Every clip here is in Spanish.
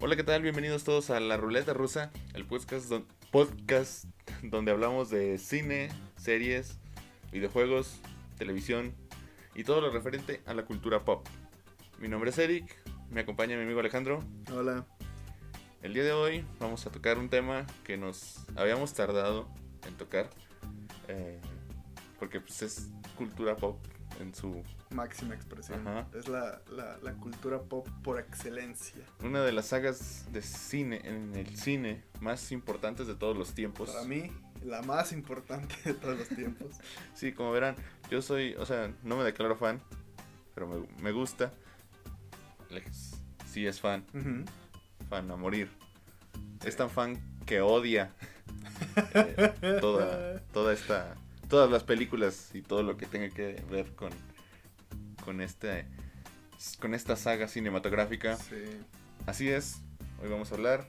Hola, ¿qué tal? Bienvenidos todos a La Ruleta Rusa, el podcast, don- podcast donde hablamos de cine, series, videojuegos, televisión y todo lo referente a la cultura pop. Mi nombre es Eric, me acompaña mi amigo Alejandro. Hola. El día de hoy vamos a tocar un tema que nos habíamos tardado en tocar, eh, porque pues, es cultura pop en su Máxima expresión. Ajá. Es la, la, la cultura pop por excelencia. una de las sagas de cine en el cine más importantes de todos los tiempos. Para mí, la más importante de todos los tiempos. Sí, como verán, yo soy, o sea, no me declaro fan, pero me, me gusta. Alex sí es fan, fan a morir. Es tan fan que odia eh, toda, toda esta, todas las películas y todo lo que tenga que ver con, con este, con esta saga cinematográfica. Sí, Así es, hoy vamos a hablar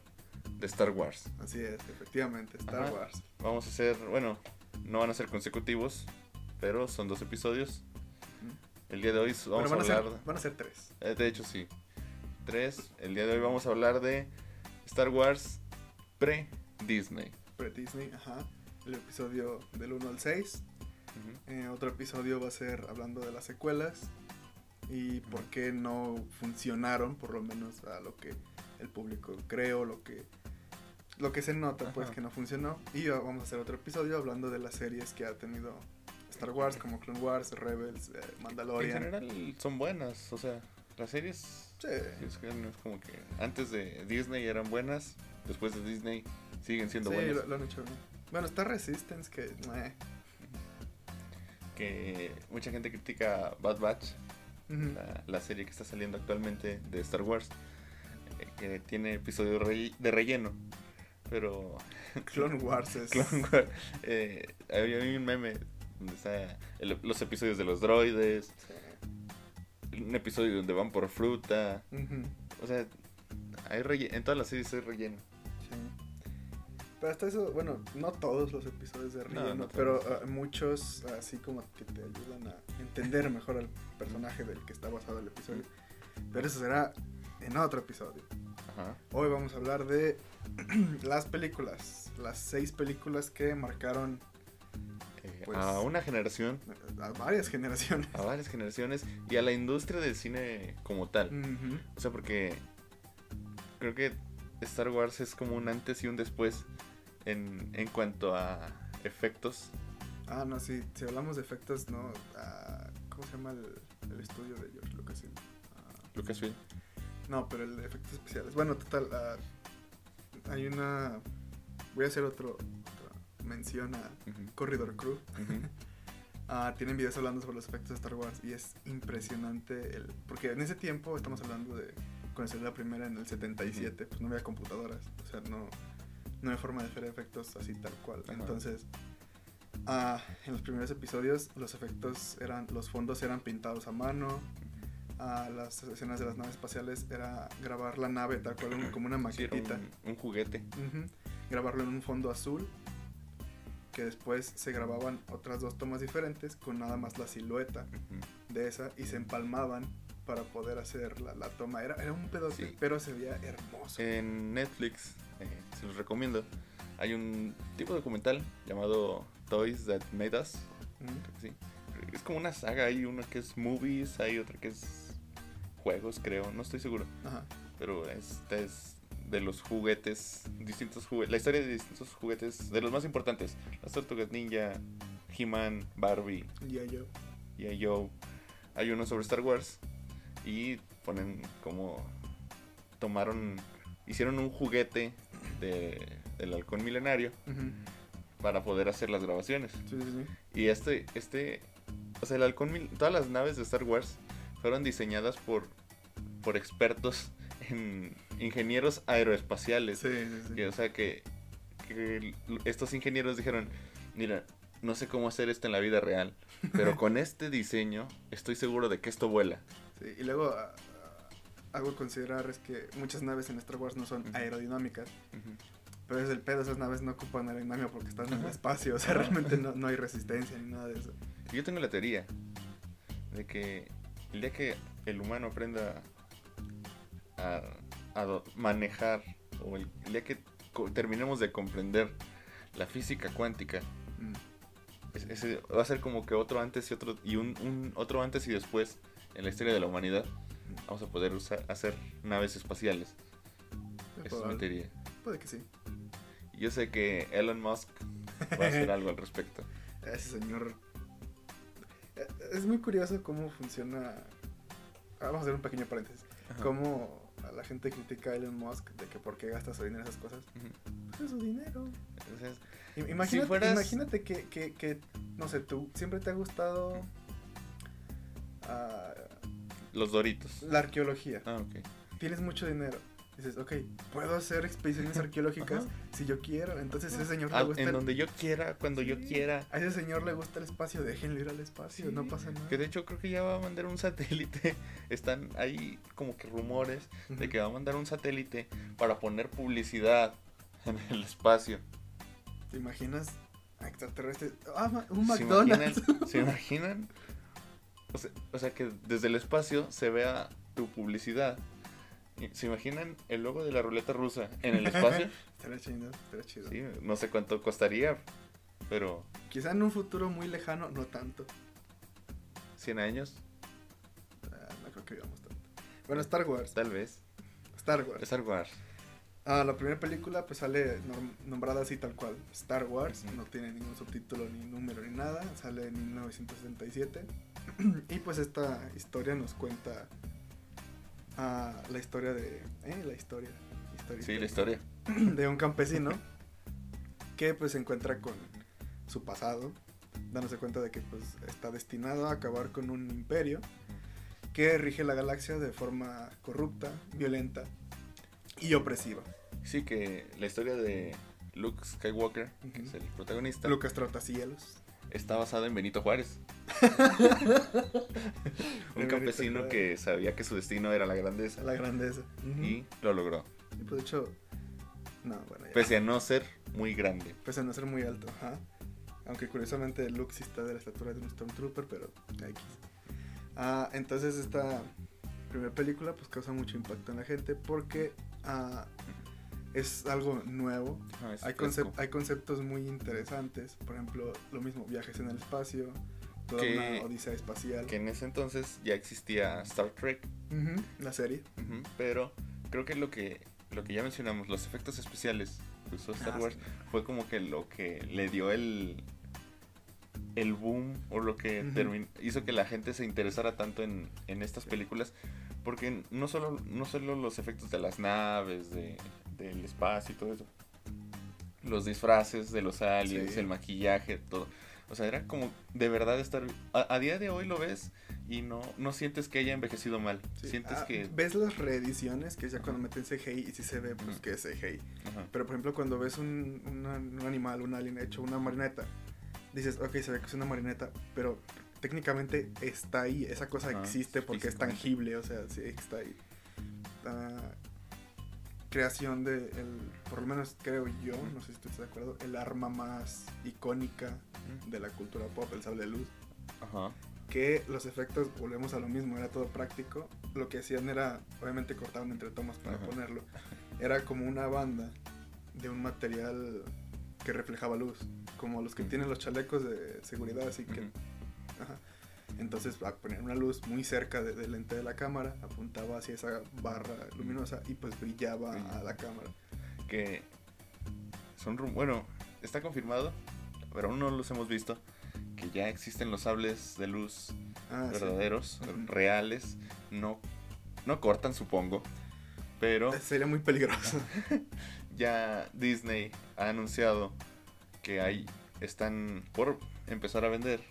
de Star Wars. así es, efectivamente. Star Ajá. Wars. Vamos a hacer, bueno, no van a ser consecutivos, pero son dos episodios. El día de hoy vamos Bueno, a a hablar... ser, van a ser tres. Eh, De hecho, sí. Tres. El día de hoy vamos a hablar de Star Wars pre-Disney. Pre-Disney, ajá. El episodio del 1 al 6. Eh, otro episodio va a ser hablando de las secuelas. Y por qué no funcionaron, por lo menos a lo que el público cree o lo que, lo que se nota, pues Ajá. que no funcionó. Y vamos a hacer otro episodio hablando de las series que ha tenido Star Wars, como Clone Wars, Rebels, eh, En Mandalorian. general son buenas, o sea, las series Sí. es, como que antes de Disney eran buenas, después de Disney siguen siendo Sí, buenas. lo, lo han hecho bien. Bueno, está Resistance que... eh, Que mucha gente critica Bad Batch, la, la serie que está saliendo actualmente de Star Wars, eh, que tiene episodios de relleno, pero Clone Wars es... Clone Wars, eh, había un meme donde está el- los episodios de los droides, Sí. un episodio donde van por fruta, o sea, hay en todas las series hay relleno. Sí. Pero hasta eso, bueno, no todos los episodios de No, relleno, no pero ah, muchos así como que te ayudan a entender mejor al personaje del que está basado el episodio. Pero eso será en otro episodio. Ajá. Hoy vamos a hablar de las películas, las seis películas que marcaron Eh, Pues- a una generación, a varias generaciones. a varias generaciones y a la industria del cine como tal. Ujú. O sea, porque creo que Star Wars es como un antes y un después en, en cuanto a efectos. Ah, no, sí, si hablamos de efectos, no. ah, ¿Cómo se llama el, el estudio de George Lucasfilm? Ah, Lucasfilm. No, pero el de efectos especiales. Bueno, total, ah, hay una... Voy a hacer otro, otra mención a Corridor Crew. Ah, tienen videos hablando sobre los efectos de Star Wars y es impresionante el... Porque en ese tiempo, estamos hablando de cuando salió la primera en el 77, pues no había computadoras. O sea, no, no había forma de hacer efectos así tal cual. Ajá. Entonces, ah, en los primeros episodios los efectos eran... Los fondos eran pintados a mano. Ah, las escenas de las naves espaciales era grabar la nave tal cual un- como una Sí, maquetita. un, un juguete. Ujú. Grabarlo en un fondo azul. Que después se grababan otras dos tomas diferentes con nada más la silueta Ujú. de esa y se empalmaban para poder hacer la, la toma. Era, era un pedote, Sí. pero se veía hermoso. En Netflix, se los recomiendo, hay un tipo de documental llamado Toys That Made Us. Que sí. Es como una saga, hay una que es movies, hay otra que es juegos, creo, no estoy seguro. Ajá. Pero esta es de los juguetes, distintos juguetes, la historia de distintos juguetes, de los más importantes. Las Tortugas Ninja, He-Man, Barbie, Ya yo. y Joe. Hay uno sobre Star Wars y ponen como tomaron, hicieron un juguete de, del halcón milenario Ujú. para poder hacer las grabaciones. Sí, sí, sí. Y este, este, o sea, el halcón, mil- todas las naves de Star Wars fueron diseñadas por, por expertos en ingenieros aeroespaciales. Sí, sí, sí. Que, o sea, que, que estos ingenieros dijeron, mira, no sé cómo hacer esto en la vida real, pero con este diseño estoy seguro de que esto vuela. Sí, Y luego algo a considerar es que muchas naves en Star Wars no son Ujú. aerodinámicas. Pero es el pedo, esas naves no ocupan aerodinámica porque están en el espacio. O sea, realmente no, no hay resistencia ni nada de eso. Yo tengo la teoría de que el día que el humano aprenda a, manejar, o el, día que terminemos de comprender la física cuántica, mm. ese va a ser como que otro antes y otro y un, otro antes y después en la historia de la humanidad. Vamos a poder usar, hacer naves espaciales. Eso es Puede que sí. Yo sé que Elon Musk va a hacer algo al respecto. Ese señor. Eh, es muy curioso cómo funciona. Ah, vamos a hacer un pequeño paréntesis. Cómo la gente critica a Elon Musk de que por qué gasta su dinero en esas cosas. Pues es su dinero. imagínate, imagínate que, que, que, no sé, tú siempre te ha gustado. Los doritos. La arqueología. Ah, ok. Tienes mucho dinero dices, ok, puedo hacer expediciones arqueológicas si yo quiero. Entonces ese señor le gusta. En donde yo quiera, cuando yo quiera. A ese señor le gusta el espacio, déjenlo ir al espacio, no pasa nada. Que de hecho creo que ya va a mandar un satélite. Están ahí como que rumores de que va a mandar un satélite para poner publicidad en el espacio. ¿Te imaginas? Extraterrestre. Ah, un McDonald's. ¿Se imaginan? O sea, o sea, que desde el espacio se vea tu publicidad ¿Se imaginan el logo de la ruleta rusa en el espacio? estaría chido, estaría chido. Sí, no sé cuánto costaría, pero... Quizá en un futuro muy lejano, no tanto. ¿100 años? Ah, no creo que vivamos tanto. Bueno, Star Wars. Tal vez. Star Wars. Star Wars. Ah, la primera película pues sale nombrada así tal cual, Star Wars, no tiene ningún subtítulo ni número ni nada, sale en 1977 y pues esta historia nos cuenta la historia de. ¿eh? La historia. sí, la historia. De un campesino que pues se encuentra con su pasado, dándose cuenta de que pues está destinado a acabar con un imperio que rige la galaxia de forma corrupta, violenta y opresiva. Sí, que la historia de Luke Skywalker, que es el protagonista. Lucas Trotacielos está basado en Benito Juárez. un campesino que sabía que su destino era la grandeza. La grandeza. Y lo logró. Y pues de hecho, no, bueno, Pese a no ser muy grande. Pese a no ser muy alto, ajá. Aunque curiosamente Luke sí está de la estatura de un Stormtrooper, pero X. Ah, entonces esta primera película pues causa mucho impacto en la gente porque ah, es algo nuevo. Ah, hay, hay conceptos muy interesantes. Por ejemplo, lo mismo, viajes en el espacio, toda una odisea espacial. Que en ese entonces ya existía Star Trek. la serie. pero creo que lo que lo que ya mencionamos, los efectos especiales que usó Star ah, Wars, fue como que lo que le dio el el boom o lo que hizo que la gente se interesara tanto en, en estas películas porque no solo no solo los efectos de las naves de del espacio y todo eso. Los disfraces de los aliens, el maquillaje, todo. O sea, era como de verdad estar... A, día de hoy lo ves y no, no sientes que haya envejecido mal. Sientes ah, que... Ves las reediciones, que es ya cuando meten CGI y si se ve pues que es CGI. Pero por ejemplo cuando ves un, un animal, un alien hecho, una marioneta, dices, ok, se ve que es una marioneta, pero técnicamente está ahí, esa cosa existe porque es tangible, o sea, sí, está ahí. Creación de, el, por lo menos creo yo, no sé si estás de acuerdo, el arma más icónica de la cultura pop, el sable de luz. Ajá. Que los efectos, volvemos a lo mismo, era todo práctico. Lo que hacían era, obviamente cortaban entre tomas para ponerlo. Era como una banda de un material que reflejaba luz, como los que tienen los chalecos de seguridad, así que... Ajá. Entonces, a poner una luz muy cerca del lente de la cámara, apuntaba hacia esa barra luminosa y pues brillaba a la cámara. Que son, bueno, está confirmado, pero aún no los hemos visto, que ya existen los sables de luz ah, verdaderos, reales, no, no cortan, supongo, pero... Sería muy peligroso. ya Disney ha anunciado que hay, están por empezar a vender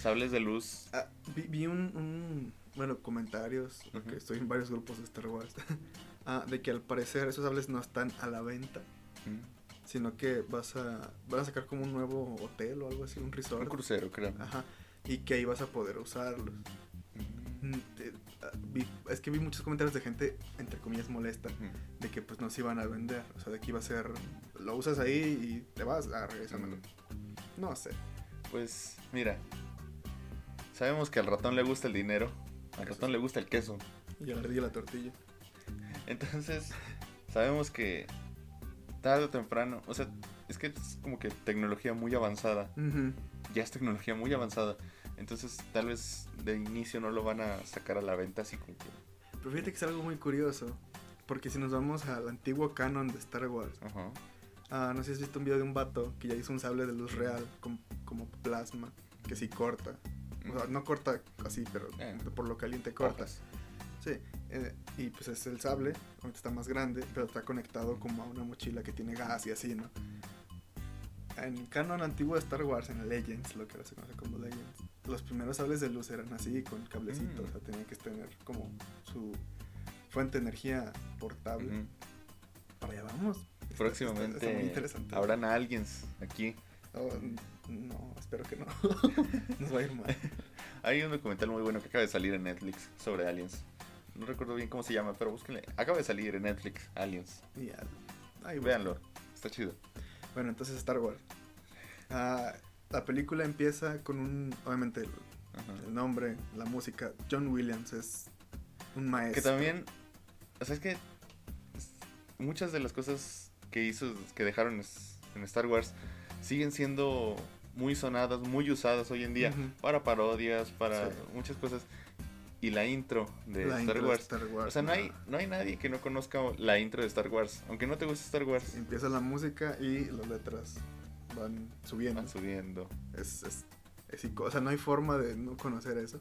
sables de luz. Ah, vi, un, bueno, comentarios, porque estoy en varios grupos de Star Wars, ah, de que al parecer esos sables no están a la venta, sino que vas a, van a sacar como un nuevo hotel o algo así, un resort. Un crucero, creo. Ajá, y que ahí vas a poder usarlos. Mm, ah, es que vi muchos comentarios de gente, entre comillas, molesta, de que pues no se iban a vender. O sea, de que iba a ser, lo usas ahí y te vas a regresar. No sé. Pues mira, sabemos que al ratón le gusta el dinero, al ratón le gusta el queso. Y a la ardilla la tortilla. Entonces, sabemos que tarde o temprano, o sea, es que es como que tecnología muy avanzada. Ya es tecnología muy avanzada. Entonces, tal vez de inicio no lo van a sacar a la venta así como que. Pero fíjate que es algo muy curioso. Porque si nos vamos al antiguo canon de Star Wars, Ajá. ah, no sé si has visto un video de un vato que ya hizo un sable de luz real com- como plasma, que sí corta. O sea, no corta así, pero Eh. por lo caliente corta. Cortas. Sí, eh, y pues es el sable, obviamente está más grande, pero está conectado como a una mochila que tiene gas y así, ¿no? En el canon antiguo de Star Wars, en Legends, lo que ahora se conoce como Legends, los primeros sables de luz eran así, con cablecitos, Mm. o sea, tenían que tener como su fuente de energía portable. Para allá vamos. Próximamente está- está muy interesante. habrán aliens aquí. Oh, no, espero que no. Nos va a ir mal. Hay un documental muy bueno que acaba de salir en Netflix sobre aliens. No recuerdo bien cómo se llama, pero búsquenle. Acaba de salir en Netflix, Aliens. Y ya, ahí. Véanlo, está chido. Bueno, entonces Star Wars. Ah, la película empieza con un, obviamente, el, el nombre, la música. John Williams es un maestro. Que también, o sea, es que muchas de las cosas que hizo, que dejaron en Star Wars, siguen siendo muy sonadas, muy usadas hoy en día Ujú. para parodias, para Sí. muchas cosas. Y la intro de La Star intro de Wars. Star Wars, O sea, no hay, no. hay nadie que no conozca la intro de Star Wars. Aunque no te guste Star Wars, Empieza la música y las letras van subiendo. van subiendo. Es, es, es o sea, no hay forma de no conocer eso.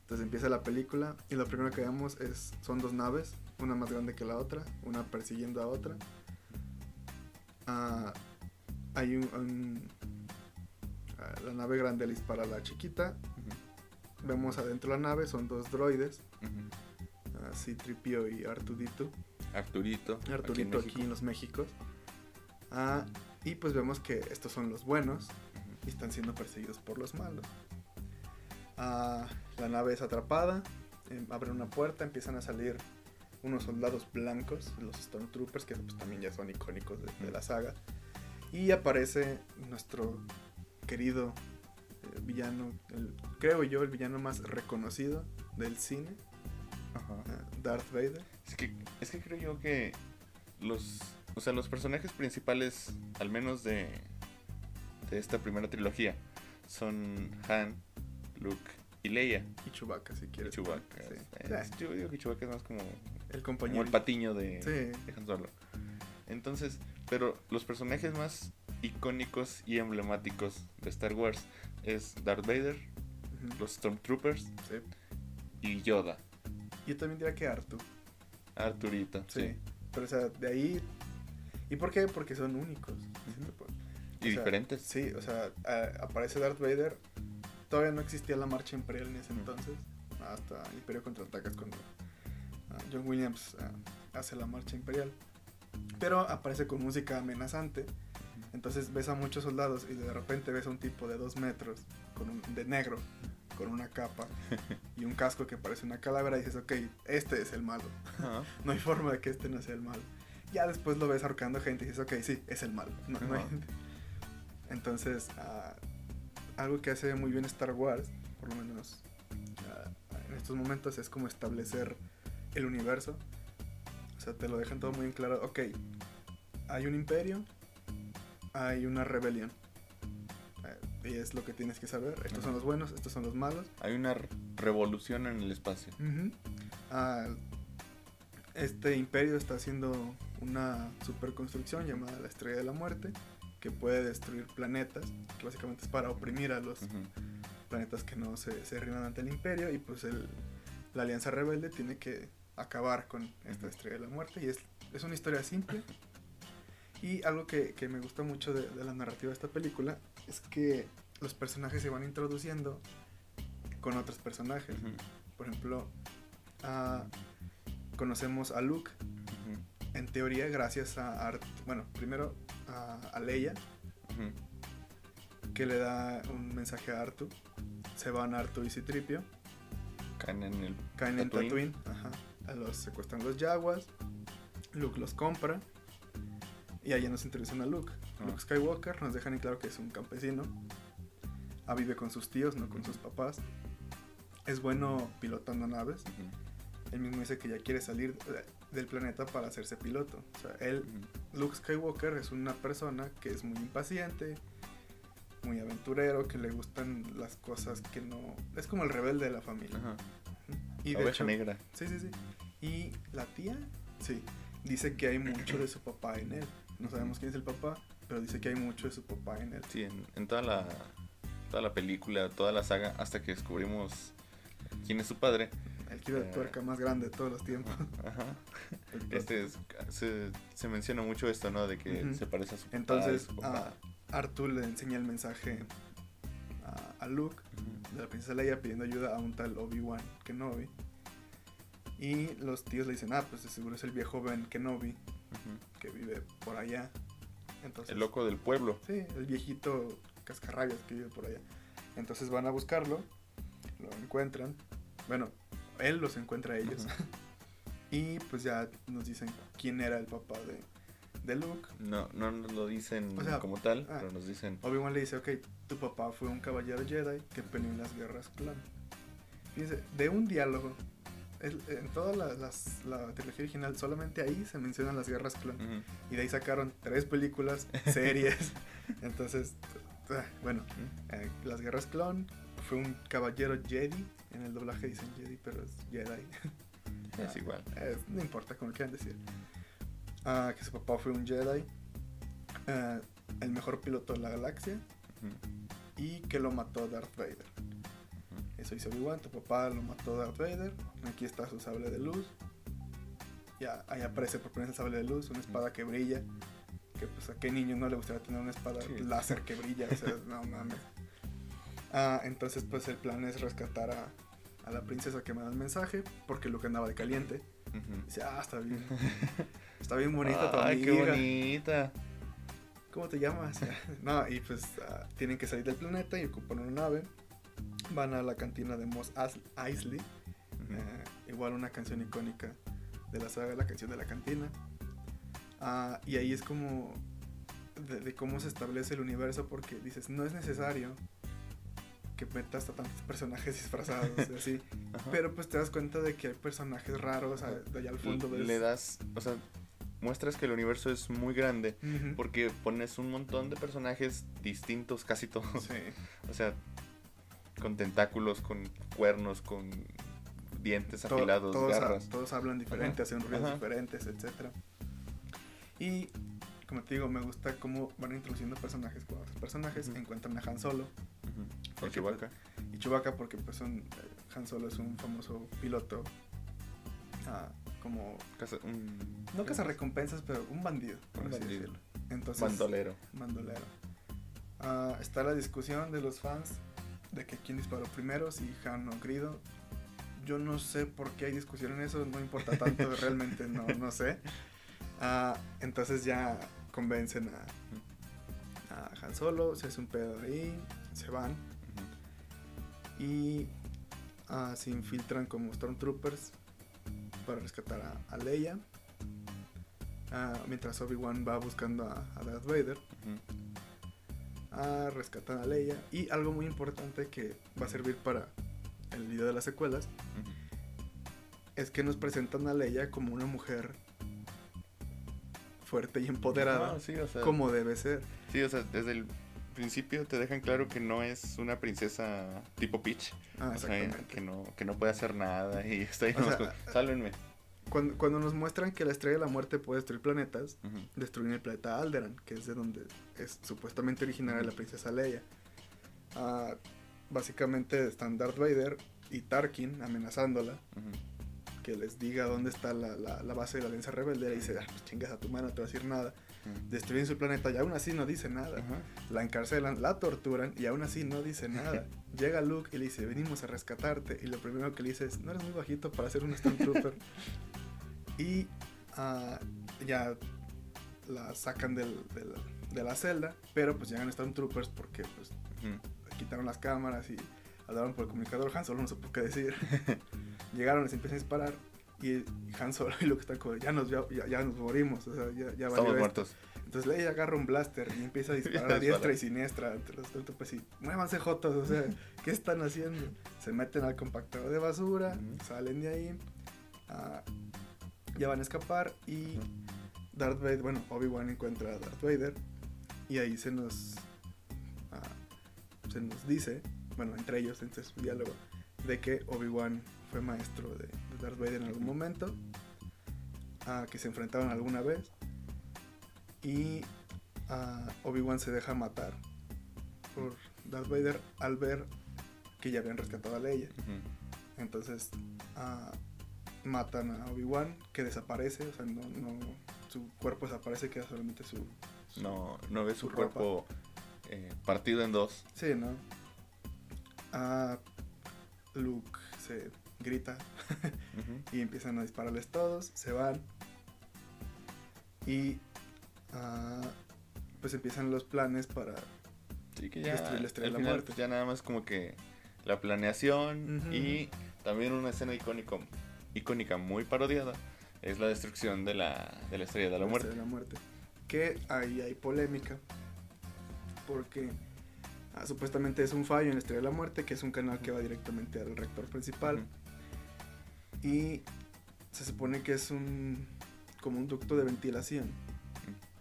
Entonces empieza la película y lo primero que vemos es son dos naves, una más grande que la otra, una persiguiendo a otra. Ah, hay un, un- la nave grande le dispara a la chiquita. Vemos adentro de la nave son dos droides, ujú. ah, C-3PO y Artudito. Arturito. aquí en Arturito aquí, en los Méxicos. Ah, y pues vemos que estos son los buenos y están siendo perseguidos por los malos. Ah, la nave es atrapada, em, abren una puerta, empiezan a salir unos soldados blancos, los Stormtroopers, que pues, también ya son icónicos de, de la saga. Y aparece nuestro querido eh, villano, el- creo yo, el villano más reconocido del cine, Ajá. ah, Darth Vader. Es que, es que creo yo que los, o sea, los personajes principales, al menos de, de esta primera trilogía, son Han, Luke y Leia. Y Chewbacca, si Y quieres. Chewbacca. Sí. Eh, yo digo que Chewbacca es más como, El como compañero. el patiño de, Sí. de Han Solo. Entonces, pero los personajes más icónicos y emblemáticos de Star Wars es Darth Vader, los Stormtroopers Sí. y Yoda. Yo también diría que Artu. Arturito, Sí. sí. Pero, o sea, de ahí. ¿Y por qué? Porque son únicos. Y sea, diferentes. Sí, o sea, a- aparece Darth Vader. Todavía no existía la marcha imperial en ese entonces. Hasta Imperio contraataca es cuando ah, John Williams ah, hace la marcha imperial. Pero aparece con música amenazante. Entonces ves a muchos soldados y de repente ves a un tipo de dos metros, con un, de negro, con una capa y un casco que parece una calavera y dices, ok, este es el malo. Ajá. No hay forma de que este no sea el malo. Ya después lo ves ahorcando gente y dices, ok, sí, es el malo. No- no hay-. Entonces, ah, algo que hace muy bien Star Wars, por lo menos ah, en estos momentos, es como establecer el universo. O sea, te lo dejan todo muy en claro. Ok, hay un imperio, hay una rebelión. Eh, y es lo que tienes que saber. Estos son los buenos, estos son los malos. Hay una revolución en el espacio. Ah, este imperio está haciendo una superconstrucción llamada la Estrella de la Muerte que puede destruir planetas, que básicamente es para oprimir a los planetas que no se, se ante el imperio y pues el, la Alianza Rebelde tiene que acabar con esta. Estrella de la Muerte y es, es una historia simple y algo que, que me gusta mucho de, de la narrativa de esta película es que los personajes se van introduciendo con otros personajes. Por ejemplo, ah, conocemos a Luke, en teoría, gracias a Art. Bueno, primero a, a Leia, que le da un mensaje a Artu. Se van Artu y Citripio, Caen en el caen en Tatooine. Tatooine, ajá, a los secuestran los Jaguars. Luke los compra y allá nos introducen a Luke. Ah. Luke Skywalker nos dejan en claro que es un campesino. Ah, vive con sus tíos, no con sus papás. Es bueno pilotando naves. Ujú. Él mismo dice que ya quiere salir. eh, del planeta para hacerse piloto. O sea, él, Luke Skywalker es una persona que es muy impaciente, muy aventurero, que le gustan las cosas que no... Es como el rebelde de la familia. Ajá. Y de hecho, negra. Sí, sí, sí. Y la tía, sí, dice que hay mucho de su papá en él. No sabemos quién es el papá, pero dice que hay mucho de su papá en él. Sí, en, en toda la toda la película, toda la saga, hasta que descubrimos quién es su padre. El giro de Eh. tuerca más grande de todos los tiempos. Ajá. Este es- se, se menciona mucho esto, ¿no? De que se parece a su papá. Entonces, y su papá. a Arthur le enseña el mensaje a, a Luke de la princesa Leia pidiendo ayuda a un tal Obi-Wan Kenobi. Y los tíos le dicen, ah, pues de seguro es el viejo Ben Kenobi Que vive por allá. Entonces, El loco del pueblo. Sí, el viejito cascarrabias que vive por allá. Entonces van a buscarlo, lo encuentran. Bueno, él los encuentra a ellos. y pues ya nos dicen quién era el papá de, de Luke. No, no nos lo dicen O sea, como tal, ah. pero nos dicen. Obi-Wan le dice, ok, tu papá fue un caballero Jedi que peleó en las guerras clon. Fíjense, de un diálogo, en toda la, las- la trilogía original, solamente ahí se mencionan las guerras clon. Y de ahí sacaron tres películas, series. Entonces, ah, bueno, eh, las guerras clon fue un caballero Jedi. En el doblaje dicen Jedi, pero es Jedi. Es igual. Eh, no importa como quieran decir. Ah, que su papá fue un Jedi. eh, el mejor piloto de la galaxia. Y que lo mató Darth Vader. Hizo Obi-Wan, tu papá lo mató Darth Vader. Aquí está su sable de luz. Ya, ahí aparece por primera vez el sable de luz, una espada que brilla. Que pues a qué niño no le gustaría tener una espada Sí. láser que brilla, o sea, no mames. Ah, entonces pues el plan es rescatar a, a la princesa que me da el mensaje, porque Luke andaba de caliente. Dice, ah, está bien. Está bien bonita tu Ay, qué bonita. ¿Cómo te llamas? no, y pues ah, tienen que salir del planeta y ocupan una nave. Van a la cantina de Moss As- Eisley. Ujú. eh, igual una canción icónica de la saga, la canción de la cantina. Ah, y ahí es como de, de cómo se establece el universo porque dices, no es necesario que metas a tantos personajes disfrazados así. Ajá. Pero pues te das cuenta de que hay personajes raros, de allá al fondo ves... Le das, o sea, muestras que el universo es muy grande porque pones un montón de personajes distintos, casi todos. Sí. O sea, con tentáculos, con cuernos, con dientes To- afilados, todos, ha- garras. todos hablan diferente, Ajá. hacen ruidos Ajá. diferentes, etc. Y como te digo, me gusta cómo van introduciendo personajes con otros personajes. Ujú. Encuentran a Han Solo Porque, Chewbacca. y Chewbacca porque pues un, eh, Han Solo es un famoso piloto. ah, como, Caza- un- no caza recompensas, pero un bandido, por Un así bandido. decirlo. Entonces, bandolero. bandolero. Ah, está la discusión de los fans de que quién disparó primero, si Han o Grido. Yo no sé por qué hay discusión en eso, no importa tanto, realmente no, no sé. Ah, entonces ya convencen a, a Han Solo, se hace un pedo ahí, se van y ah, se infiltran como Stormtroopers para rescatar a, a Leia. Ah, mientras Obi-Wan va buscando a, a Darth Vader. A rescatar a Leia y algo muy importante que va a servir para el video de las secuelas es que nos presentan a Leia como una mujer fuerte y empoderada Ah, sí, o sea, como debe ser. sí, o sea, desde el principio te dejan claro que no es una princesa tipo Peach. Ah, o sea, que no, que no puede hacer nada y está ahí O nomás sea, con, sálvenme. Cuando, cuando nos muestran que la estrella de la muerte puede destruir planetas, Ujú. destruyen el planeta Alderan, que es de donde es supuestamente originaria la princesa Leia. Ah, básicamente están Darth Vader y Tarkin amenazándola Ujú. que les diga dónde está la, la- la base de la alianza rebelde y dice, ah, pues chingas a tu mano, no te va a decir nada. Ujú. Destruyen su planeta y aún así no dice nada. La encarcelan, la torturan y aún así no dice nada. Llega Luke y le dice, venimos a rescatarte. Y lo primero que le dice es, no eres muy bajito para ser un Stormtrooper. y ah, ya la sacan del- del- de la celda, pero pues llegan Stormtroopers porque pues Ujú. quitaron las cámaras y hablaron por el comunicador. Han Solo no supo qué decir. Llegaron, les empiezan a disparar. Y Han Solo y Luke están como, ya nos, ya, ya- nos morimos. O sea, ya, ya valió Estamos esto". muertos. Entonces Leia agarra un blaster y empieza a disparar a diestra y siniestra entre los Stormtroopers y muévanse jotos, o sea, ¿qué están haciendo? Se meten al compactador de basura, salen de ahí, ah, Ya van a escapar y Darth Vader, bueno, Obi-Wan encuentra a Darth Vader y ahí se nos ah, se nos dice, bueno, entre ellos, entre su diálogo, de que Obi-Wan fue maestro de, de Darth Vader en algún momento, a que se enfrentaron alguna vez y ah, Obi-Wan se deja matar por Darth Vader al ver que ya habían rescatado a Leia. Ujú. Entonces ah, matan a Obi-Wan, que desaparece, o sea, no, no, su cuerpo desaparece, queda solamente su... No, no ves su cuerpo eh, partido en dos. Sí, ¿no? Ah, Luke se grita y empiezan a dispararles todos, se van y ah, pues empiezan los planes para... Sí, que ya, Destruir la estrella de la final, muerte. ya nada más como que la planeación y también una escena icónico, icónica muy parodiada es la destrucción de la, de la estrella de la muerte. de la muerte. Que ahí hay polémica porque ah, supuestamente es un fallo en la Estrella de la Muerte, que es un canal que va directamente al rector principal. Y se supone que es un como un ducto de ventilación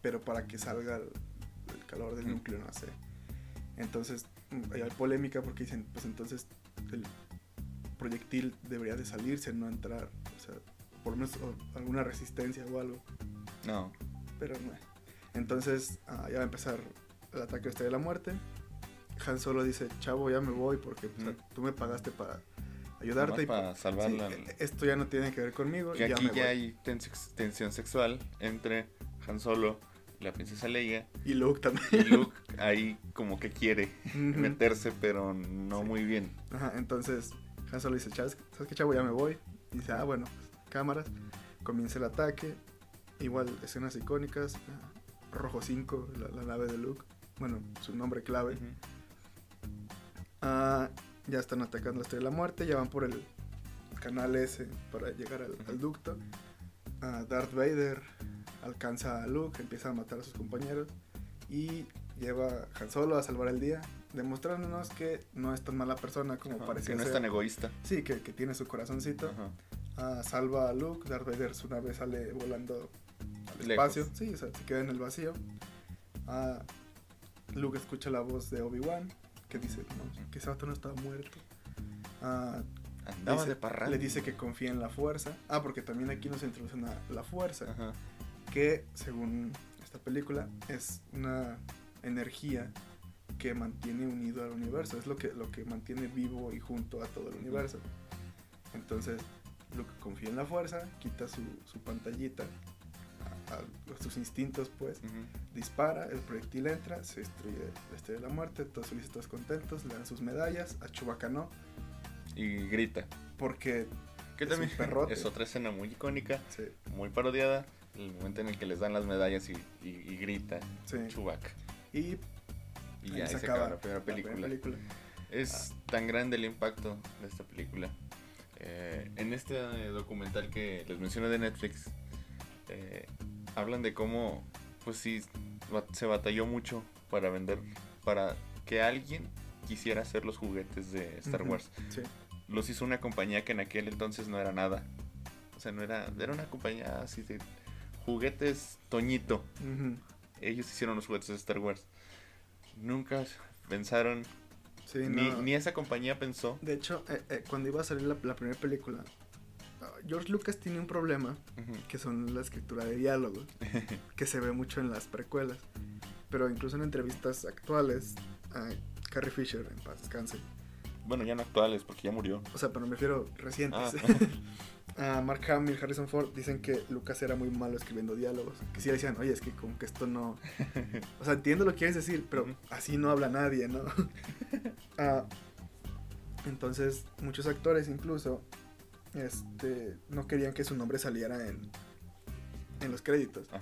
pero para que salga el, el calor del núcleo no sé entonces mm, hay polémica porque dicen pues entonces el proyectil debería de salirse no entrar o sea por lo menos alguna resistencia o algo No, pero no entonces ah, ya va a empezar el ataque de Estrella de la Muerte Han Solo dice chavo ya me voy porque pues, tú me pagaste para ayudarte nomás y para Sí, salvarla. esto ya no tiene que ver conmigo. que ya aquí me ya voy. hay tens- tensión sexual entre Han Solo y la princesa Leia Y Luke también. y Luke ahí como que quiere meterse pero no Sí. muy bien. Ajá, entonces Han Solo dice, ¿sabes, ¿sabes qué chavo? Ya me voy. Y dice, ah, bueno, cámaras. Comienza el ataque. Igual, escenas icónicas. ah, Rojo 5, la, la nave de Luke. Bueno, su nombre clave. Ah, ya están atacando la Estrella de la Muerte. Ya van por el canal S para llegar al, al ducto. Ah, Darth Vader alcanza a Luke, empieza a matar a sus compañeros. Y lleva a Han Solo a salvar el día. Demostrándonos que no es tan mala persona como Ajá, parece que no es tan egoísta. Sí, que, que tiene su corazoncito. Ah, salva a Luke. Darth Vader su nave sale volando al Lejos. espacio. Sí, o sea, se queda en el vacío. Ah, Luke escucha la voz de Obi-Wan que dice no, que ese vato no estaba muerto. Ah, Andaba dice- de le dice que confía en la fuerza. Ah, porque también aquí nos introducen a la fuerza, Ajá. que según esta película es una energía que mantiene unido al universo, es lo que, lo que mantiene vivo y junto a todo el universo. Entonces, Luke confía en la fuerza, quita su, su pantallita, a, a sus instintos pues, Ujú. dispara, el proyectil entra, se destruye la estrella de la muerte, todos felices, todos contentos, le dan sus medallas, a Chewbacca no, Y grita. porque Que Es también un es otra escena muy icónica, sí, muy parodiada. El momento en el que les dan las medallas y, y- y grita sí. Chewbacca. Y Y ya ahí se acaba la primera película. película. Es tan grande el impacto de esta película. Eh, en este eh, documental que les mencioné de Netflix, eh, hablan de cómo, pues sí, se batalló mucho para vender, para que alguien quisiera hacer los juguetes de Star Wars. Sí, Los hizo una compañía que en aquel entonces no era nada. O sea, no era, era una compañía así de juguetes Toñito. Ellos hicieron los juguetes de Star Wars. Nunca pensaron, sí, ni, no. ni esa compañía pensó De hecho, eh, eh, cuando iba a salir la, la primera película, ah, George Lucas tiene un problema que son la escritura de diálogos, que se ve mucho en las precuelas. Pero incluso en entrevistas actuales, a Carrie Fisher, en paz descanse, Bueno, ya no actuales, porque ya murió. o sea, pero me refiero recientes. a Mark Hamill, Harrison Ford dicen que Lucas era muy malo escribiendo diálogos. Que sí le decían, oye, es que como que esto no. O sea, entiendo lo que quieres decir, pero así no habla nadie, ¿no? Ah, entonces, muchos actores incluso este, no querían que su nombre saliera en, en los créditos. Ajá.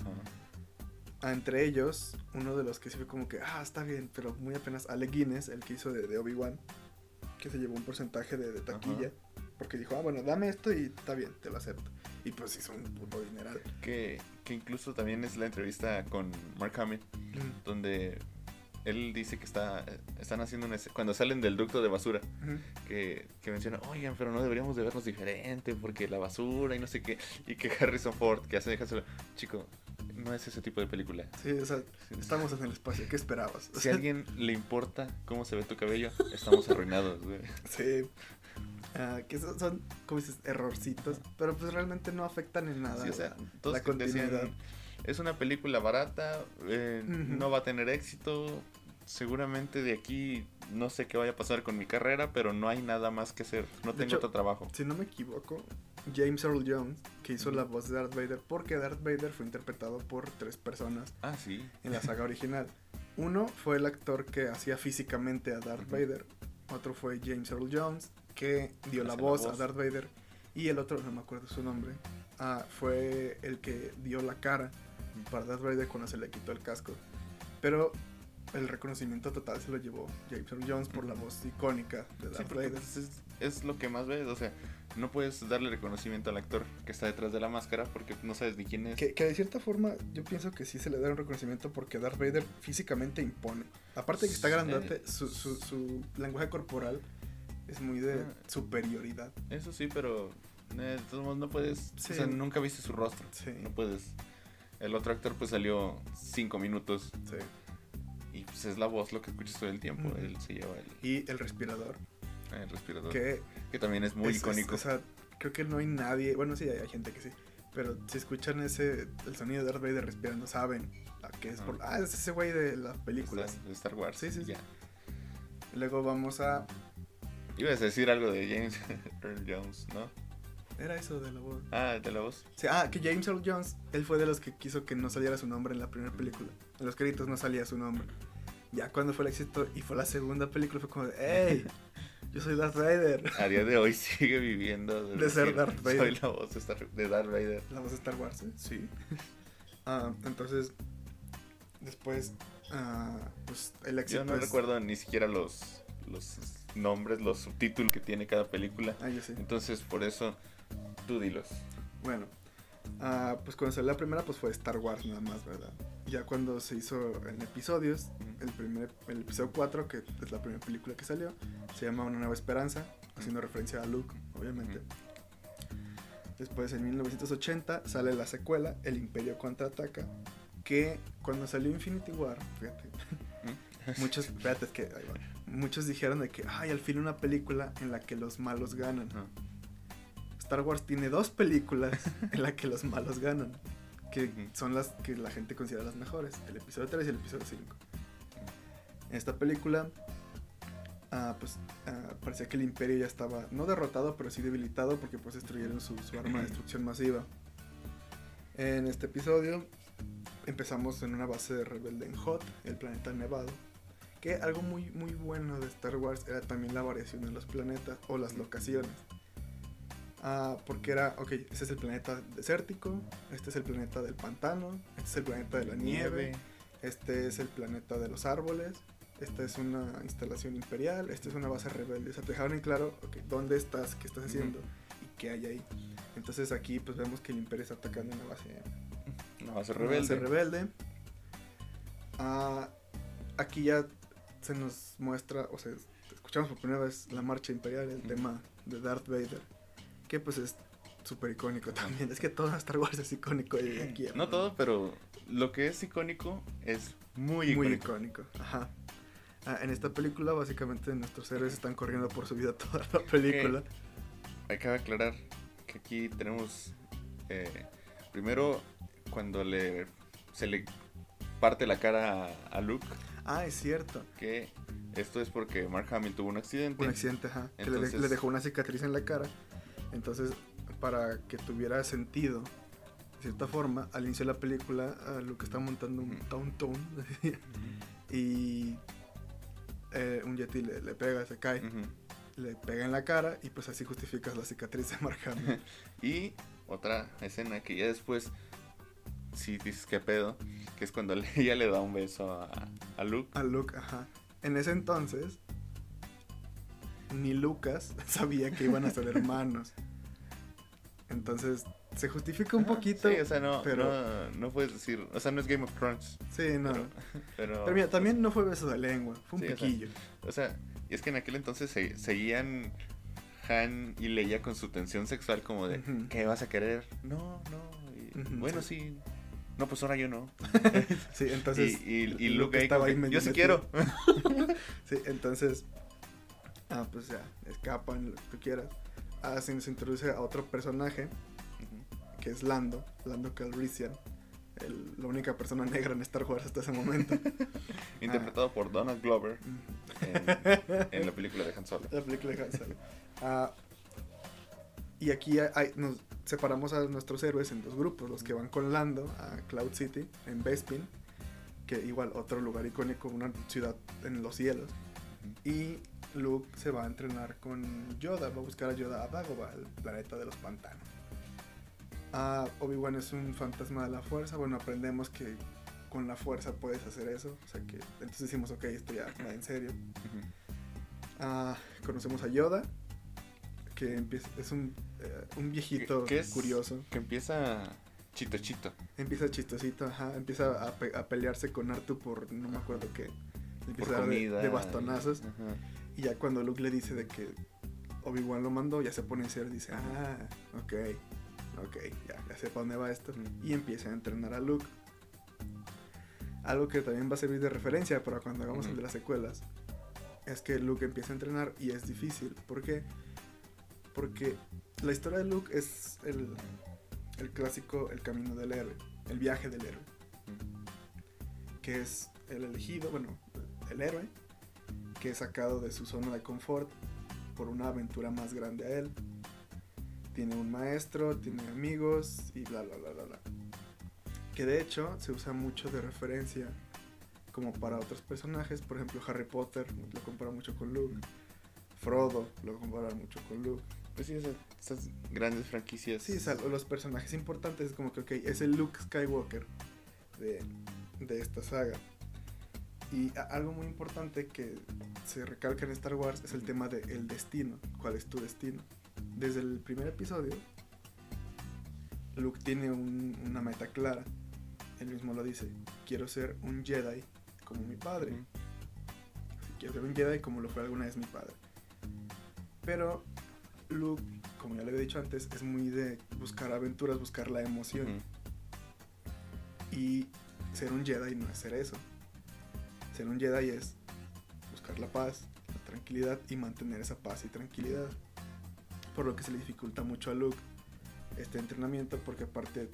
Ah, entre ellos, uno de los que sí fue como que, ah, está bien, pero muy apenas Alec Guinness, el que hizo de, de Obi-Wan, que se llevó un porcentaje de, de taquilla, porque dijo, ah, bueno, dame esto y está bien, te lo acepto. Y pues hizo un puto dineral. Que, que incluso también es la entrevista con Mark Hamill, donde él dice que está están haciendo una cuando salen del ducto de basura que, que menciona, oigan, pero no deberíamos de vernos diferente porque la basura y no sé qué. Y que Harrison Ford, que hace dejárselo, chico, no es ese tipo de película. Sí, o sea, estamos en el espacio, ¿qué esperabas? Si a alguien le importa cómo se ve tu cabello, estamos arruinados, güey. Sí. Ah, que son, son, como dices, errorcitos, pero pues realmente no afectan en nada. Sí, o sea, la- decían, continuidad. es una película barata, eh, no va a tener éxito. Seguramente de aquí no sé qué vaya a pasar con mi carrera, pero no hay nada más que hacer. No De tengo hecho, otro trabajo. Si no me equivoco, James Earl Jones, que hizo la voz de Darth Vader, porque Darth Vader fue interpretado por tres personas Ah, sí. en la saga original. Uno fue el actor que hacía físicamente a Darth Ujú. Vader. Otro fue James Earl Jones, que dio la Hace la voz, a voz. Darth Vader. Y el otro, no me acuerdo su nombre, ah, fue el que dio la cara para Darth Vader cuando se le quitó el casco. Pero el reconocimiento total se lo llevó James Earl Jones por la voz icónica de Sí, Darth porque, Vader. pues, es, es lo que más ves, o sea, no puedes darle reconocimiento al actor que está detrás de la máscara porque no sabes ni quién es. Que, que de cierta forma yo pienso que sí se le da un reconocimiento porque Darth Vader físicamente impone. Aparte de que está grandote, su, su, su lenguaje corporal es muy de Ah. superioridad. Eso sí, pero eh, de todos modos no puedes, Sí. o sea, nunca viste su rostro, Sí. no puedes. El otro actor pues salió cinco minutos Sí. y pues es la voz lo que escuchas todo el tiempo, él se lleva el, Y el respirador, el respirador, que, que también es muy es- es- icónico. o sea, creo que no hay nadie, bueno sí, hay, hay gente que sí, pero si escuchan ese, el sonido de Darth Vader respirando, saben a qué es Ajá. por... Ah, es ese güey de las películas. Star- de Star Wars. Sí, sí, sí. ya. Luego vamos a... Ibas a decir algo de James Earl Jones, ¿no? Era eso de la voz. Ah, de la voz. Sí, ah, que James Earl Jones, él fue de los que quiso que no saliera su nombre en la primera película. En los créditos no salía su nombre. Ya cuando fue el éxito y fue la segunda película fue como de, ¡Ey! Yo soy Darth Vader. A día de hoy sigue viviendo De ser Darth Vader. Soy la voz de Star- de Darth Vader. La voz de Star Wars, ¿eh? Sí. Ah, entonces, después, ah, pues el éxito Yo no es- recuerdo ni siquiera los, los nombres, los subtítulos que tiene cada película. Ah, yo sí. Entonces, por eso, tú dilos. Bueno, ah, pues cuando salió la primera, pues fue Star Wars nada más, ¿verdad? Ya cuando se hizo en episodios, el primer el episodio 4, que es la primera película que salió, se llama Una Nueva Esperanza, haciendo referencia a Luke, obviamente. Después, en 1980, sale la secuela, El Imperio Contraataca, que cuando salió Infinity War, fíjate, muchos, fíjate, es que muchos dijeron de que, ay, al fin una película en la que los malos ganan. Ajá. Star Wars tiene dos películas en las que los malos ganan, que son las que la gente considera las mejores, el episodio 3 y el episodio 5. En esta película, ah, pues ah, parecía que el imperio ya estaba, no derrotado, pero sí debilitado porque pues destruyeron su, su arma de destrucción masiva. En este episodio empezamos en una base de rebelde en Hot, el planeta nevado. Que algo muy, muy bueno de Star Wars era también la variación en los planetas o las locaciones. Ah, porque era, ok, este es el planeta desértico, este es el planeta del pantano, este es el planeta de la nieve, este es el planeta de los árboles, esta es una instalación imperial, esta es una base rebelde. O sea, te dejaron en claro, ok, dónde estás, qué estás haciendo y qué hay ahí. Entonces aquí pues vemos que el imperio está atacando una base No va a ser una rebelde. base rebelde. Ah, aquí ya se nos muestra, o sea, escuchamos por primera vez la marcha imperial, el tema de Darth Vader, que pues es súper icónico también. Es que todo Star Wars es icónico aquí. No todo, pero lo que es icónico es muy Muy icónico. icónico. Ajá. Ah, en esta película, básicamente, nuestros héroes están corriendo por su vida toda la película. Acaba de aclarar que aquí tenemos eh, primero cuando le se le parte la cara a, a Luke, Ah, es cierto. que esto es porque Mark Hamill tuvo un accidente. Un accidente, ajá. Que le, de- Entonces- le dejó una cicatriz en la cara. Entonces, para que tuviera sentido, de cierta forma, al inicio de la película, Luke está montando un. Tauntaun y eh, un Yeti le, le pega, se cae, le pega en la cara y pues así justificas la cicatriz de Mark. Y otra escena que ya después sí dices que pedo, que es cuando ella le da un beso a, a Luke. a Luke, ajá. En ese entonces, ni Lucas sabía que iban a ser hermanos. Entonces, se justifica un Ajá, poquito. Sí, o sea, no, pero- no, no puedes decir, o sea, no es Game of Thrones. Sí, no. Pero, pero, Pero mira, también no fue beso de lengua, fue un Sí, o sea, piquillo. O sea, y es que en aquel entonces se, seguían Han y Leia con su tensión sexual como de. ¿qué vas a querer? No, no. y, bueno, sí. No, pues ahora yo no. Sí, entonces. y, y, y Luke Luke ahí estaba ahí yo sí metido". quiero. Sí, entonces. Ah, pues ya, escapan, lo que tú quieras. Ah, se nos introduce a otro personaje, que es Lando, Lando Calrissian. el- la única persona negra en Star Wars hasta ese momento. Interpretado por Donald Glover en, en la película de Han Solo. La película de Han Solo. Ah, y aquí hay- nos separamos a nuestros héroes en dos grupos, los que van con Lando a Cloud City, en Bespin, que igual otro lugar icónico, una ciudad en los cielos. Y Luke se va a entrenar con Yoda, va a buscar a Yoda a Dagobah, el planeta de los pantanos. Ah, Obi-Wan es un fantasma de la fuerza, bueno, aprendemos que con la fuerza puedes hacer eso, o sea que entonces decimos, ok, esto ya va en serio. Ah, conocemos a Yoda, que empieza, es un, eh, un viejito ¿Qué- qué es? curioso. Que empieza chito chito. Empieza chistosito, ajá, empieza a, pe- a pelearse con Artu por no me acuerdo qué. Empieza a dar de, bastonazos. Ajá. Y ya cuando Luke le dice de que Obi-Wan lo mandó, ya se pone en serio y dice, ah, ok, ok, ya, ya sé para dónde va esto. Y empieza a entrenar a Luke. Algo que también va a servir de referencia para cuando hagamos el Ujú. de las secuelas. Es que Luke empieza a entrenar y es difícil. ¿Por qué? Porque la historia de Luke es el, el clásico, el camino del héroe, el viaje del héroe. Que es el elegido, bueno, el héroe, que es sacado de su zona de confort por una aventura más grande a él. Tiene un maestro, tiene amigos y bla, bla, bla, bla, bla. Que de hecho se usa mucho de referencia como para otros personajes. Por ejemplo, Harry Potter lo compara mucho con Luke. Frodo lo compara mucho con Luke. Pues sí, esas, esas grandes franquicias. Sí, los personajes importantes es como que, ok, es el Luke Skywalker de, de esta saga. Y algo muy importante que se recalca en Star Wars es el tema del el destino. ¿Cuál es tu destino? Desde el primer episodio, Luke tiene un- una meta clara. Él mismo lo dice, quiero ser un Jedi como mi padre. Quiero ser un Jedi como lo fue alguna vez mi padre. Pero Luke, como ya le había dicho antes, es muy de buscar aventuras, buscar la emoción. Y ser un Jedi no es ser eso. Ser un Jedi es buscar la paz, la tranquilidad y mantener esa paz y tranquilidad. Por lo que se le dificulta mucho a Luke este entrenamiento porque aparte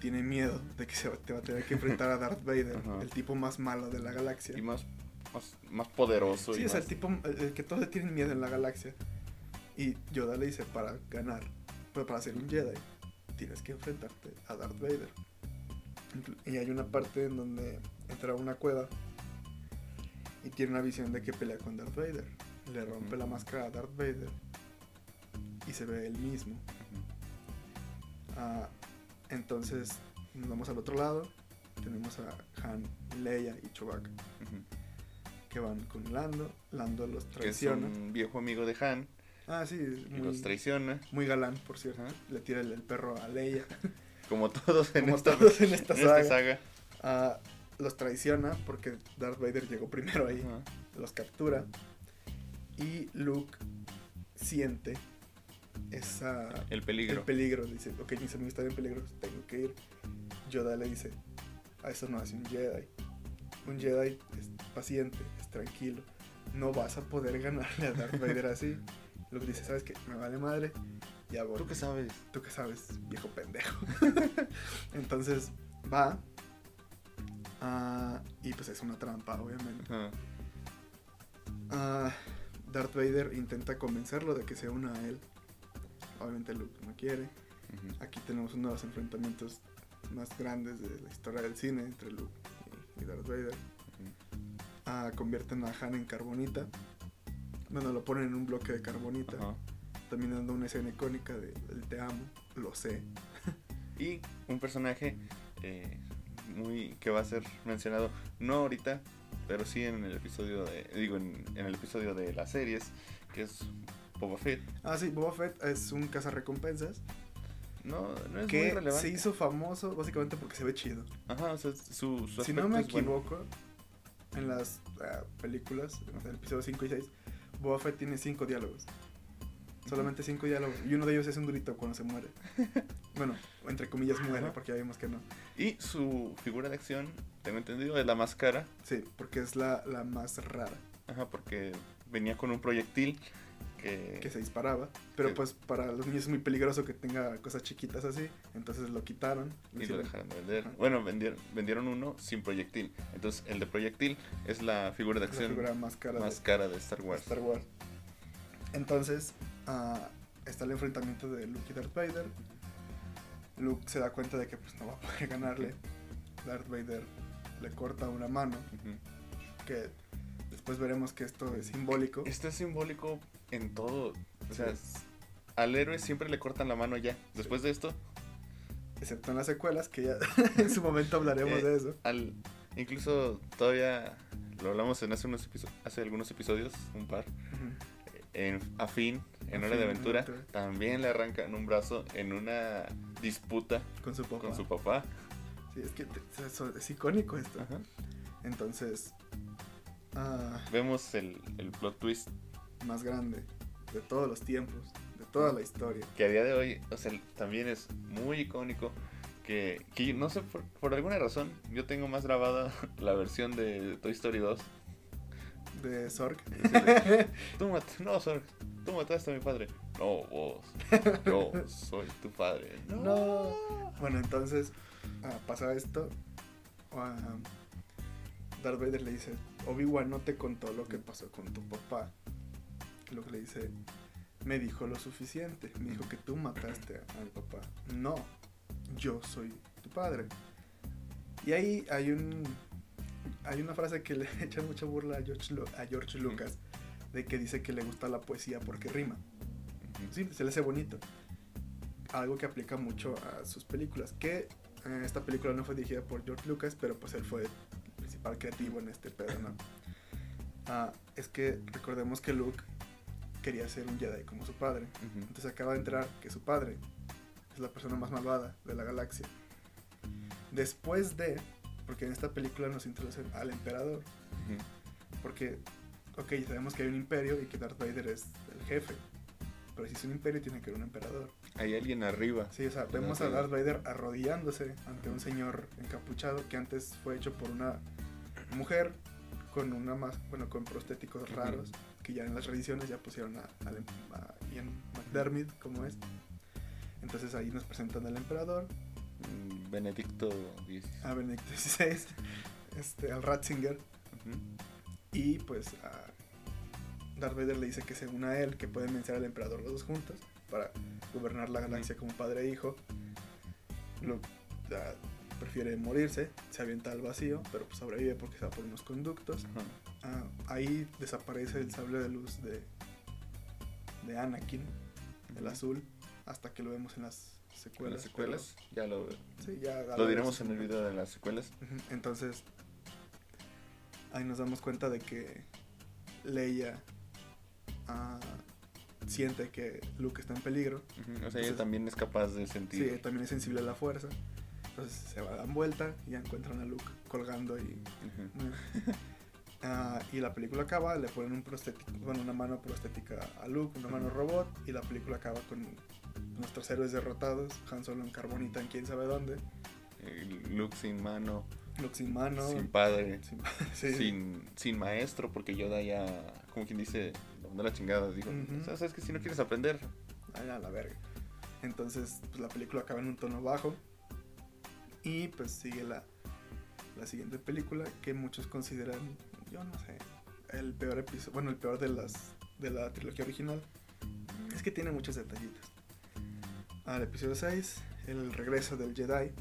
tiene miedo de que se va, te va a tener que enfrentar a Darth Vader, Ajá. el tipo más malo de la galaxia. Y más, más, más poderoso. Sí, y es más... el tipo el, que todos tienen miedo en la galaxia. Y Yoda le dice, para ganar, pero para ser un Jedi, tienes que enfrentarte a Darth Vader. Y hay una parte en donde entra a una cueva y tiene una visión de que pelea con Darth Vader. Le rompe la máscara a Darth Vader y se ve él mismo. Ah, entonces nos vamos al otro lado. Tenemos a Han, Leia y Chewbacca que van con Lando. Lando los Que es traiciona. un viejo amigo de Han Ah, sí, muy, los traiciona. muy galán, por cierto. Le tira el, el perro a Leia. Como todos en, Como esta, todos en esta en saga. saga. Los traiciona porque Darth Vader llegó primero ahí. Los captura. Y Luke siente esa, El peligro. el peligro. Dice, ok, mis amigos están en peligro, tengo que ir. Yoda le dice, a eso no hace un Jedi. Un Jedi es paciente, es tranquilo. No vas a poder ganarle a Darth Vader así. Luke dice, ¿sabes qué? Me vale madre. Ya voy. ¿Tú qué sabes? ¿Tú qué sabes, viejo pendejo? Entonces va. Ah, y pues es una trampa, obviamente. Ah, Darth Vader intenta convencerlo de que se una a él. Obviamente Luke no quiere. Aquí tenemos uno de los enfrentamientos más grandes de la historia del cine entre Luke y, Darth Vader. Ah, convierten a Han en carbonita. Bueno, lo ponen en un bloque de carbonita. También dando una escena icónica de el te amo, lo sé. Y un personaje eh, muy que va a ser mencionado, no ahorita, pero sí en el episodio de, digo, en, en el episodio de las series, que es Boba Fett. Ah, sí, Boba Fett es un cazarrecompensas. no, no es que muy relevante. se hizo famoso básicamente porque se ve chido. Ajá, o sea, su, su Si no me es bueno. equivoco, en las ah, películas, en el episodio 5 y 6, Boba Fett tiene 5 diálogos. Solamente 5 diálogos. Y uno de ellos es un grito cuando se muere. bueno, entre comillas muere, porque ya vimos que no. Y su figura de acción, tengo entendido, es la más cara. Sí, porque es la, la más rara Ajá, porque venía con un proyectil que... que se disparaba. Pero pues para los niños es muy peligroso que tenga cosas chiquitas así. Entonces lo quitaron. Y lo dejaron de vender. Ajá. Bueno, vendieron, vendieron uno sin proyectil. Entonces, el de proyectil es la figura de la acción figura más cara más de cara de Star Wars. Star Wars. Entonces, ah, está el enfrentamiento de Luke y Darth Vader. Luke se da cuenta de que pues no va a poder ganarle. Darth Vader le corta una mano, que después veremos que esto es simbólico. Esto es simbólico en todo. O sea, Sí. al héroe siempre le cortan la mano ya. Después de esto, excepto en las secuelas, que ya en su momento hablaremos Eh, de eso. al incluso todavía lo hablamos en hace unos hace algunos episodios, un par. En, a fin, en Hora de Finn, Aventura, Aventura. también le arrancan un brazo en una disputa Con su papá. con su papá. Sí, es que eso- es icónico esto. Ajá. Entonces, ah, Vemos el, el plot twist más grande de todos los tiempos, de toda la historia. que a día de hoy, o sea, también es muy icónico. Que, que no sé, por, por alguna razón, yo tengo más grabada la versión de Toy Story 2. De Zorg. Tú no, Sorg, tú mataste a mi padre. No, vos. Yo soy tu padre. No. Bueno, entonces ah, pasa esto. ah, Darth Vader le dice, Obi-Wan no te contó lo que pasó con tu papá. Lo que le dice, me dijo lo suficiente. Me dijo que tú mataste a mi papá. No, yo soy tu padre. Y ahí hay un hay una frase que le echa mucha burla a George, a George Lucas de que dice que le gusta la poesía porque rima. Sí, se le hace bonito. Algo que aplica mucho a sus películas. Que eh, esta película no fue dirigida por George Lucas, pero pues él fue el principal creativo en este pedo, ¿no? Ah, es que recordemos que Luke quería ser un Jedi como su padre. Entonces acaba de entrar que su padre es la persona más malvada de la galaxia. Después de, porque en esta película nos introducen al emperador. Porque, ok, sabemos que hay un imperio y que Darth Vader es el jefe. Pero si es un imperio, tiene que haber un emperador. Hay alguien arriba. Sí, o sea, vemos a Darth Vader arrodillándose ante un señor encapuchado que antes fue hecho por una mujer con una más, bueno, con prostéticos raros, que ya en las reediciones ya pusieron a, em- a Ian McDermott como es. Entonces ahí nos presentan al emperador, Benedicto X. a Benedicto XVI, este, al Ratzinger, y pues a Darth Vader le dice que según a él, que pueden vencer al emperador los dos juntos para gobernar la galaxia como padre e hijo. Luke ah, prefiere morirse, se avienta al vacío, pero pues sobrevive porque se va por unos conductos. Ah, ahí desaparece el sable de luz de, de Anakin, el azul, hasta que lo vemos en las secuelas. las secuelas, ya lo, sí, ya lo diremos en el video de las secuelas. Entonces, ahí nos damos cuenta de que Leia ah, siente que Luke está en peligro. O sea, Entonces- ella también es capaz de Sí, sentir. también es sensible a la fuerza. Entonces se va a dar vuelta y ya encuentran a Luke colgando y. Ah, y la película acaba, le ponen un prostético, bueno, una mano prostética a Luke, una mano robot, y la película acaba con nuestros héroes derrotados, Han Solo en carbonita en quién sabe dónde, Eh, Luke sin mano, Luke sin mano, sin padre, sin, sí, sin, sin maestro, porque Yoda ya, como quien dice, lo mandó la chingada. Dijo, Ujú. "O sea, sabes que si no quieres aprender, Ay, a la verga. Entonces, pues la película acaba en un tono bajo, y pues sigue la, la siguiente película que muchos consideran, yo no sé, el peor episodio, bueno, el peor de las de la trilogía original. Es que tiene muchos detallitos. Al episodio 6, el regreso del Jedi,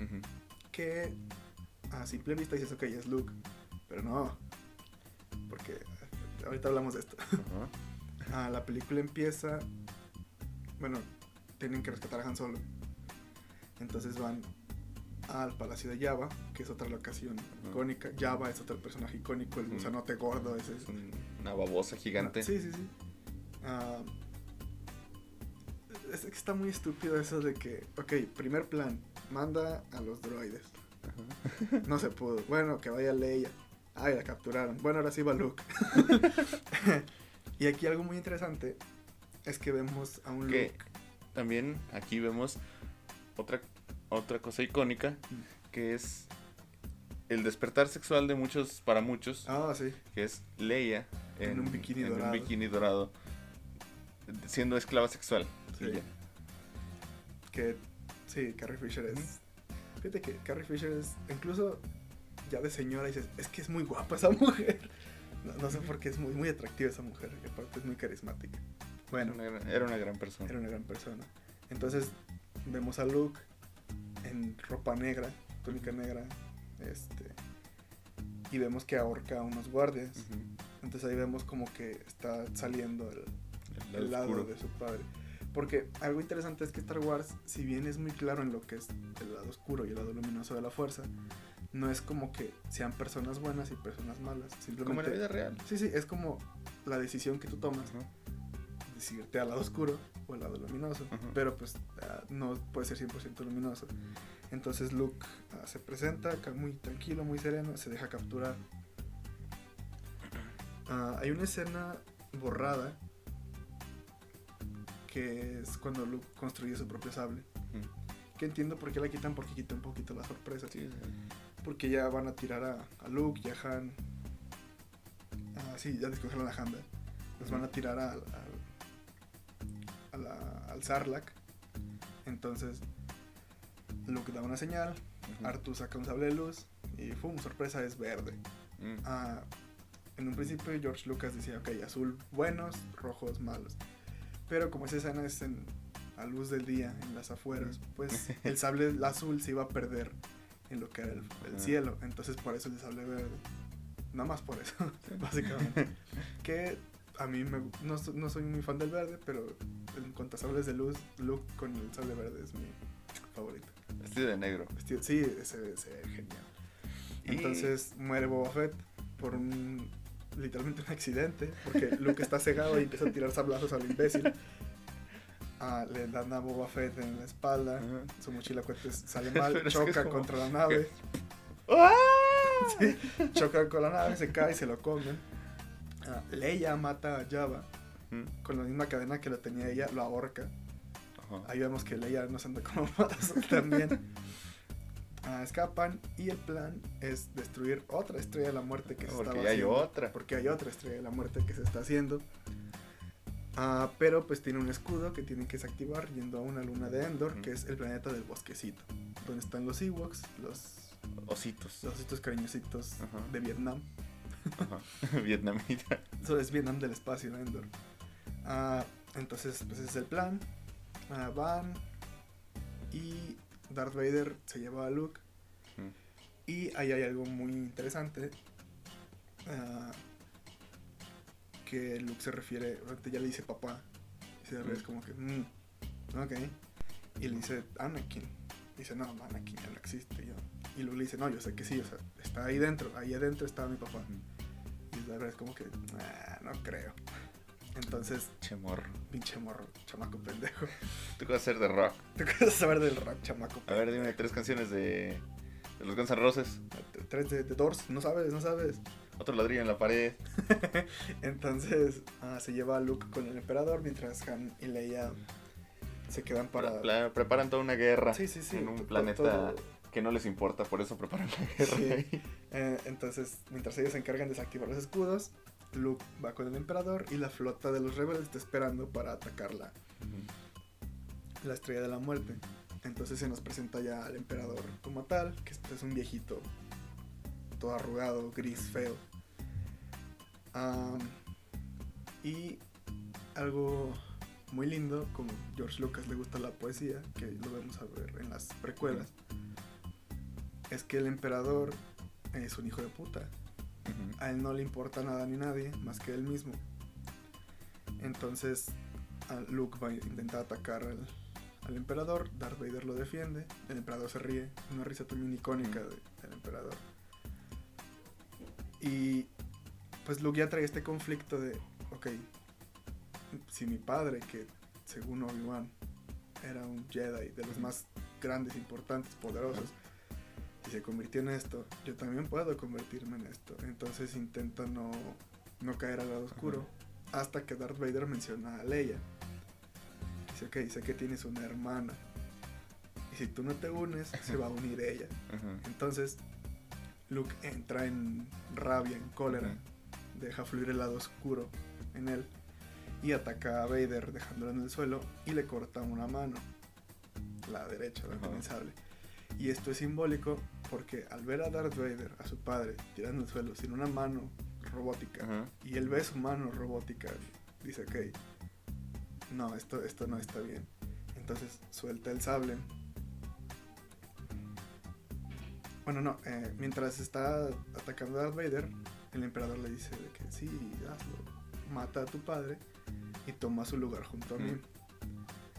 que a simple vista dices, ok, es Luke, pero no, porque ahorita hablamos de esto. Ah, la película empieza, bueno, tienen que rescatar a Han Solo. Entonces van al Palacio de Java, que es otra locación icónica. Java es otro personaje icónico, el gusanote gordo, ese es es un- una babosa gigante. Sí, sí, sí. Ah, Es que está muy estúpido eso de que, ok, primer plan, manda a los droides. No se pudo. Bueno, que vaya Leia. Ay, la capturaron. Bueno, ahora sí va Luke. y aquí algo muy interesante es que vemos a un Que Luke. también aquí vemos otra, otra cosa icónica Mm. que es el despertar sexual de muchos, para muchos, Ah, sí. que es Leia En un bikini en dorado. un bikini dorado, siendo esclava sexual. Sí. Que sí, Carrie Fisher es. Fíjate que Carrie Fisher es. Incluso ya de señora dices, es que es muy guapa esa mujer. No, no sé por qué es muy, muy atractiva esa mujer. Y aparte es muy carismática. Bueno, Una gran- era una gran persona. era una gran persona. Entonces vemos a Luke en ropa negra, túnica negra, este. Y vemos que ahorca a unos guardias. Entonces ahí vemos como que está saliendo el, El el lado de su padre. Porque algo interesante es que Star Wars, si bien es muy claro en lo que es el lado oscuro y el lado luminoso de la fuerza, no es como que sean personas buenas y personas malas. Simplemente, Como en la vida real. Sí, sí, es como la decisión que tú tomas, Ajá. decidirte al lado oscuro o al lado luminoso. Pero pues ah, no puede ser 100% luminoso. Entonces Luke ah, se presenta acá muy tranquilo, muy sereno, se deja capturar. Ah, hay una escena borrada que es cuando Luke construye su propio sable. Que entiendo por qué la quitan, porque quita un poquito la sorpresa. Sí, sí. Porque ya van a tirar a, a Luke y a Han. Ah, sí, ya descongelan a Han. Los van a tirar a la- al Sarlacc. Entonces, Luke da una señal. Artu saca un sable de luz. Y ¡fum! Sorpresa, es verde. Mm. Ah, en un principio George Lucas decía, ok, azul buenos, rojos malos. Pero como esa escena es en, a luz del día, en las afueras, pues el sable azul se iba a perder en lo que era el, el cielo. Entonces por eso el sable verde. Nada más por eso, básicamente. Que a mí me, no, no soy muy fan del verde, pero en cuanto a sables de luz, Luke con el sable verde es mi favorito. Vestido de negro. Vestido- sí, se ve, se ve genial. Y- Entonces muere Boba Fett por un literalmente un accidente, porque Luke está cegado y empieza a tirar sablazos al imbécil. Ah, le dan a Boba Fett en la espalda, su mochila cohetes sale mal, es que choca como contra la nave, ¡Ah! sí, choca con la nave, se cae y se lo comen. Ah, Leia mata a Java con la misma cadena que lo tenía ella, lo ahorca. Ajá. Ahí vemos que Leia no se anda como matas también. Escapan y el plan es destruir otra estrella de la muerte que se Porque estaba hay haciendo. otra. Porque hay otra estrella de la muerte que se está haciendo. Ah, pero pues tiene un escudo que tienen que desactivar yendo a una luna de Endor, que es el planeta del bosquecito. Donde están los Ewoks, los, Ositos. los ositos cariñositos Ajá. de Vietnam. Ajá. Vietnamita. Eso es Vietnam del espacio, Endor. Ah, entonces, pues ese es el plan. Ah, van y Darth Vader se lleva a Luke. Y ahí hay algo muy interesante. ah, que Luke se refiere, ya le dice papá. Y se Mm. es como que, "Mm, ok. Y le dice Anakin. Dice, no, Anakin ya no existe. Y, yo- y Luke le dice, no, yo sé que sí, o sea, está ahí dentro, ahí adentro está mi papá. Y la verdad es como que, "Ah, no creo. Entonces, Che morro. pinche morro, chamaco pendejo. ¿Tú vas a hacer de rock? ¿Tú vas a saber del rap, chamaco? A ver, dime tres canciones de, de los Guns N' Roses. Tres de, de Doors, no sabes, no sabes. Otro ladrillo en la pared. Entonces, ah, se lleva a Luke con el emperador mientras Han y Leia se quedan para... Preparan toda una guerra Sí, sí, sí. en un planeta todo. que no les importa, por eso preparan la guerra. Sí. Eh, entonces, mientras ellos se encargan de desactivar los escudos, Luke va con el emperador y la flota de los rebeldes está esperando para atacar la, la estrella de la muerte. Entonces se nos presenta ya al emperador como tal, que es, pues, un viejito todo arrugado, gris, feo. Y algo muy lindo, como George Lucas le gusta la poesía, que lo vamos a ver en las precuelas, es que el emperador es un hijo de puta. A él no le importa nada ni nadie más que él mismo. Entonces, Luke va a intentar atacar al, al emperador. Darth Vader lo defiende. El emperador se ríe. Una risa también icónica de- del emperador. Y pues Luke ya trae este conflicto de, ok, si mi padre, que según Obi-Wan era un Jedi de los más grandes, importantes, poderosos. Y se convirtió en esto. Yo también puedo convertirme en esto. Entonces intenta no, no caer al lado oscuro. Hasta que Darth Vader menciona a Leia. Dice, ok, sé que tienes una hermana. Y si tú no te unes, se va a unir ella. Entonces, Luke entra en rabia, en cólera. Deja fluir el lado oscuro en él. Y ataca a Vader dejándolo en el suelo y le corta una mano. La derecha, la sable. Y esto es simbólico porque al ver a Darth Vader, a su padre, tirando el suelo sin una mano robótica, y él ve su mano robótica, dice, ok, no, esto, esto no está bien. Entonces suelta el sable. Bueno, no, eh, mientras está atacando a Darth Vader, el emperador le dice de que sí, hazlo, mata a tu padre y toma su lugar junto a mí.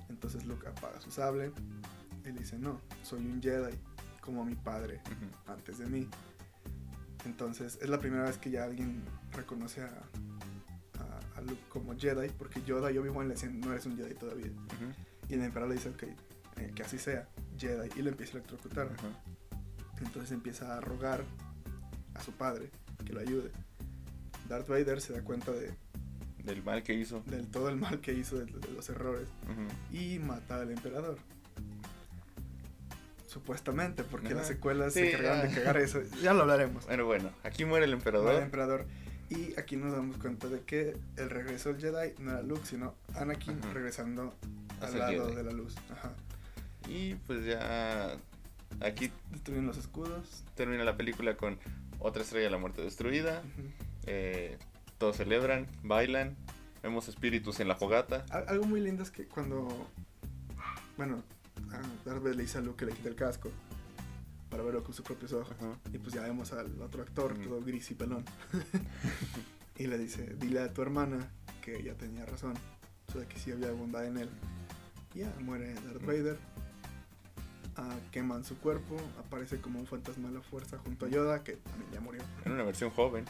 Entonces Luke apaga su sable y le dice, no, soy un Jedi como mi padre antes de mí. Entonces es la primera vez que ya alguien reconoce a, a, Luke como Jedi, porque Yoda y Obi-Wan le dicen, no eres un Jedi todavía. Y el emperador le dice, ok, eh, que así sea, Jedi, y le empieza a electrocutar. Entonces empieza a rogar a su padre que lo ayude. Darth Vader se da cuenta de... Del mal que hizo. Del todo el mal que hizo, de, los errores. Y mata al emperador. Supuestamente, porque las secuelas se encargan de cagar eso. Ya lo hablaremos. Bueno, bueno, aquí muere el emperador. el emperador. Y aquí nos damos cuenta de que el regreso del Jedi no era Luke, sino Anakin regresando al lado de la luz. Ajá. Y pues ya aquí destruyen los escudos. Termina la película con otra estrella de la muerte destruida. Eh, todos celebran, bailan, vemos espíritus en la fogata. Algo muy lindo es que cuando, bueno, Darth Vader le dice a Luke que le quita el casco para verlo con sus propios ojos. Y pues ya vemos al otro actor, todo gris y pelón. y le dice, dile a tu hermana que ella tenía razón, o sea, que sí había bondad en él. Y ya muere Darth Vader. Ah, queman su cuerpo, aparece como un fantasma de la fuerza junto a Yoda, que también ya murió. En una versión joven.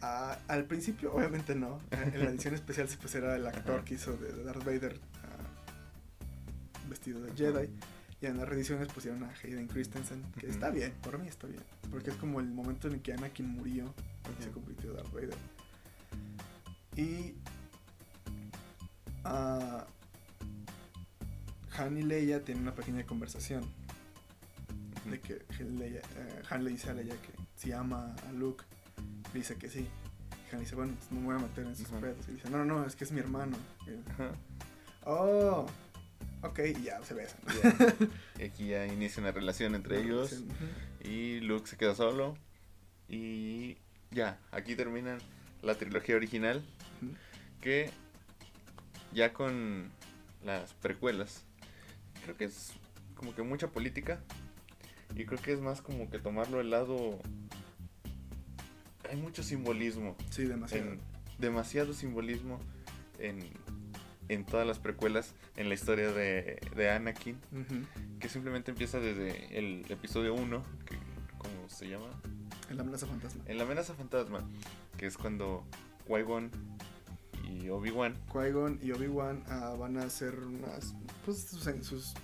Ah, al principio, obviamente no. En la edición especial pues era el actor que hizo de Darth Vader vestido de Jedi. Y en las reediciones pusieron a Hayden Christensen, que está bien, por mí está bien. Porque es como el momento en el que Anakin murió y se convirtió en Darth Vader. Y uh, Han y Leia tienen una pequeña conversación. De que Leia, eh, Han le dice a Leia que si ama a Luke, dice que sí. Han dice, bueno, no me voy a meter en sus pedos. Y dice, no, no, no, es que es mi hermano. oh, Ok, y ya se besan. y aquí ya inicia una relación entre ellos. Y Luke se queda solo. Y ya, aquí terminan la trilogía original. Que ya con las precuelas, creo que es como que mucha política. Y creo que es más como que tomarlo al lado. Hay mucho simbolismo. Sí, demasiado. demasiado simbolismo en en todas las precuelas en la historia de, de Anakin, que simplemente empieza desde el episodio 1, que, ¿cómo se llama? En la amenaza fantasma. En la amenaza fantasma, que es cuando Qui-Gon y Obi-Wan. Qui-Gon y Obi-Wan uh, van a hacer unas, pues, sus, sus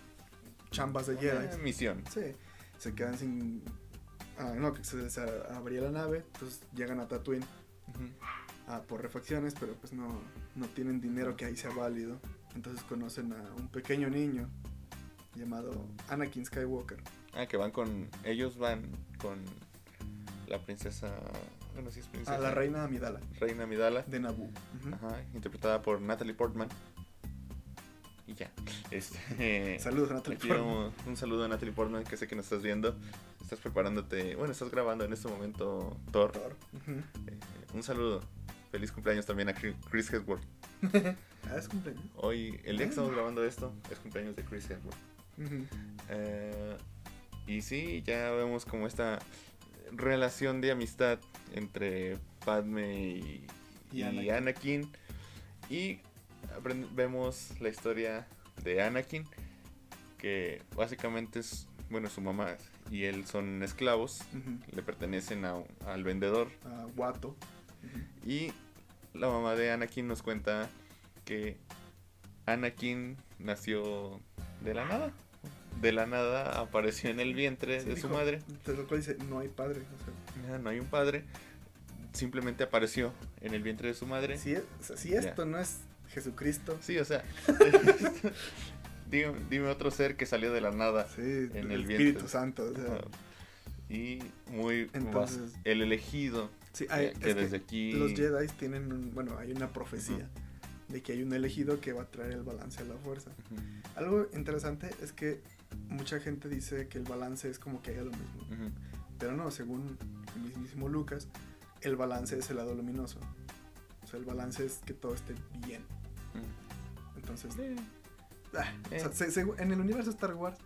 chambas de Jedi. misión. Sí, se quedan sin... Ah, no, que se, se abría la nave, entonces llegan a Tatooine por refacciones, pero pues no, no tienen dinero que ahí sea válido. Entonces conocen a un pequeño niño llamado Anakin Skywalker. Ah, que van con. Ellos van con la princesa. Bueno, sí es princesa. A la reina Amidala. Reina Amidala. De Naboo. Ajá, interpretada por Natalie Portman. Y ya. Este, Saludos Natalie Portman. Un saludo a Natalie Portman, que sé que nos estás viendo. Estás preparándote. Bueno, estás grabando en este momento Thor. Thor. Eh, un saludo. Feliz cumpleaños también a Chris Hemsworth. ah, es cumpleaños. Hoy, el día que estamos grabando esto, es cumpleaños de Chris Hemsworth. Eh, y sí, ya vemos como esta relación de amistad entre Padme y, Anakin. Y vemos la historia de Anakin, que básicamente es, bueno, su mamá y él son esclavos, le pertenecen al vendedor. A Guato. Y la mamá de Anakin nos cuenta que Anakin nació de la nada. De la nada apareció en el vientre Sí, de dijo, su madre. Entonces, lo cual dice, no hay padre. O sea, no hay un padre. Simplemente apareció en el vientre de su madre. si, es- o sea, si esto no es Jesucristo, Sí, o sea. dime, dime otro ser que salió de la nada. sí, En el, el Espíritu vientre. Santo. O sea. Y muy Entonces- el elegido. Sí, hay- que, que es que desde aquí. los Jedi tienen, un- bueno, hay una profecía de que hay un elegido que va a traer el balance a la fuerza. Algo interesante es que mucha gente dice que el balance es como que haya lo mismo. Pero no, según el mismísimo Lucas, el balance es el lado luminoso. O sea, el balance es que todo esté bien. Entonces, ah, o sea, Eh. se- en el universo Star Wars,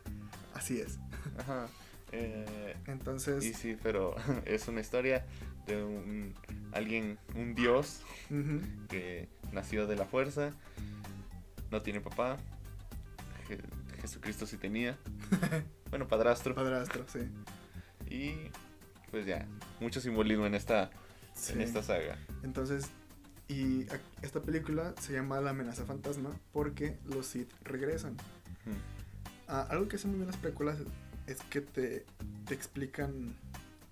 así es. Ajá. Eh, Entonces, y sí, pero es una historia de un alguien, un dios que nació de la fuerza, no tiene papá, Je- Jesucristo sí tenía, bueno, padrastro, padrastro, sí. y pues ya, mucho simbolismo en esta, en esta saga. Entonces, y esta película se llama La amenaza fantasma porque los Sith regresan. Ah, algo que hacen muy bien las películas es que te, te explican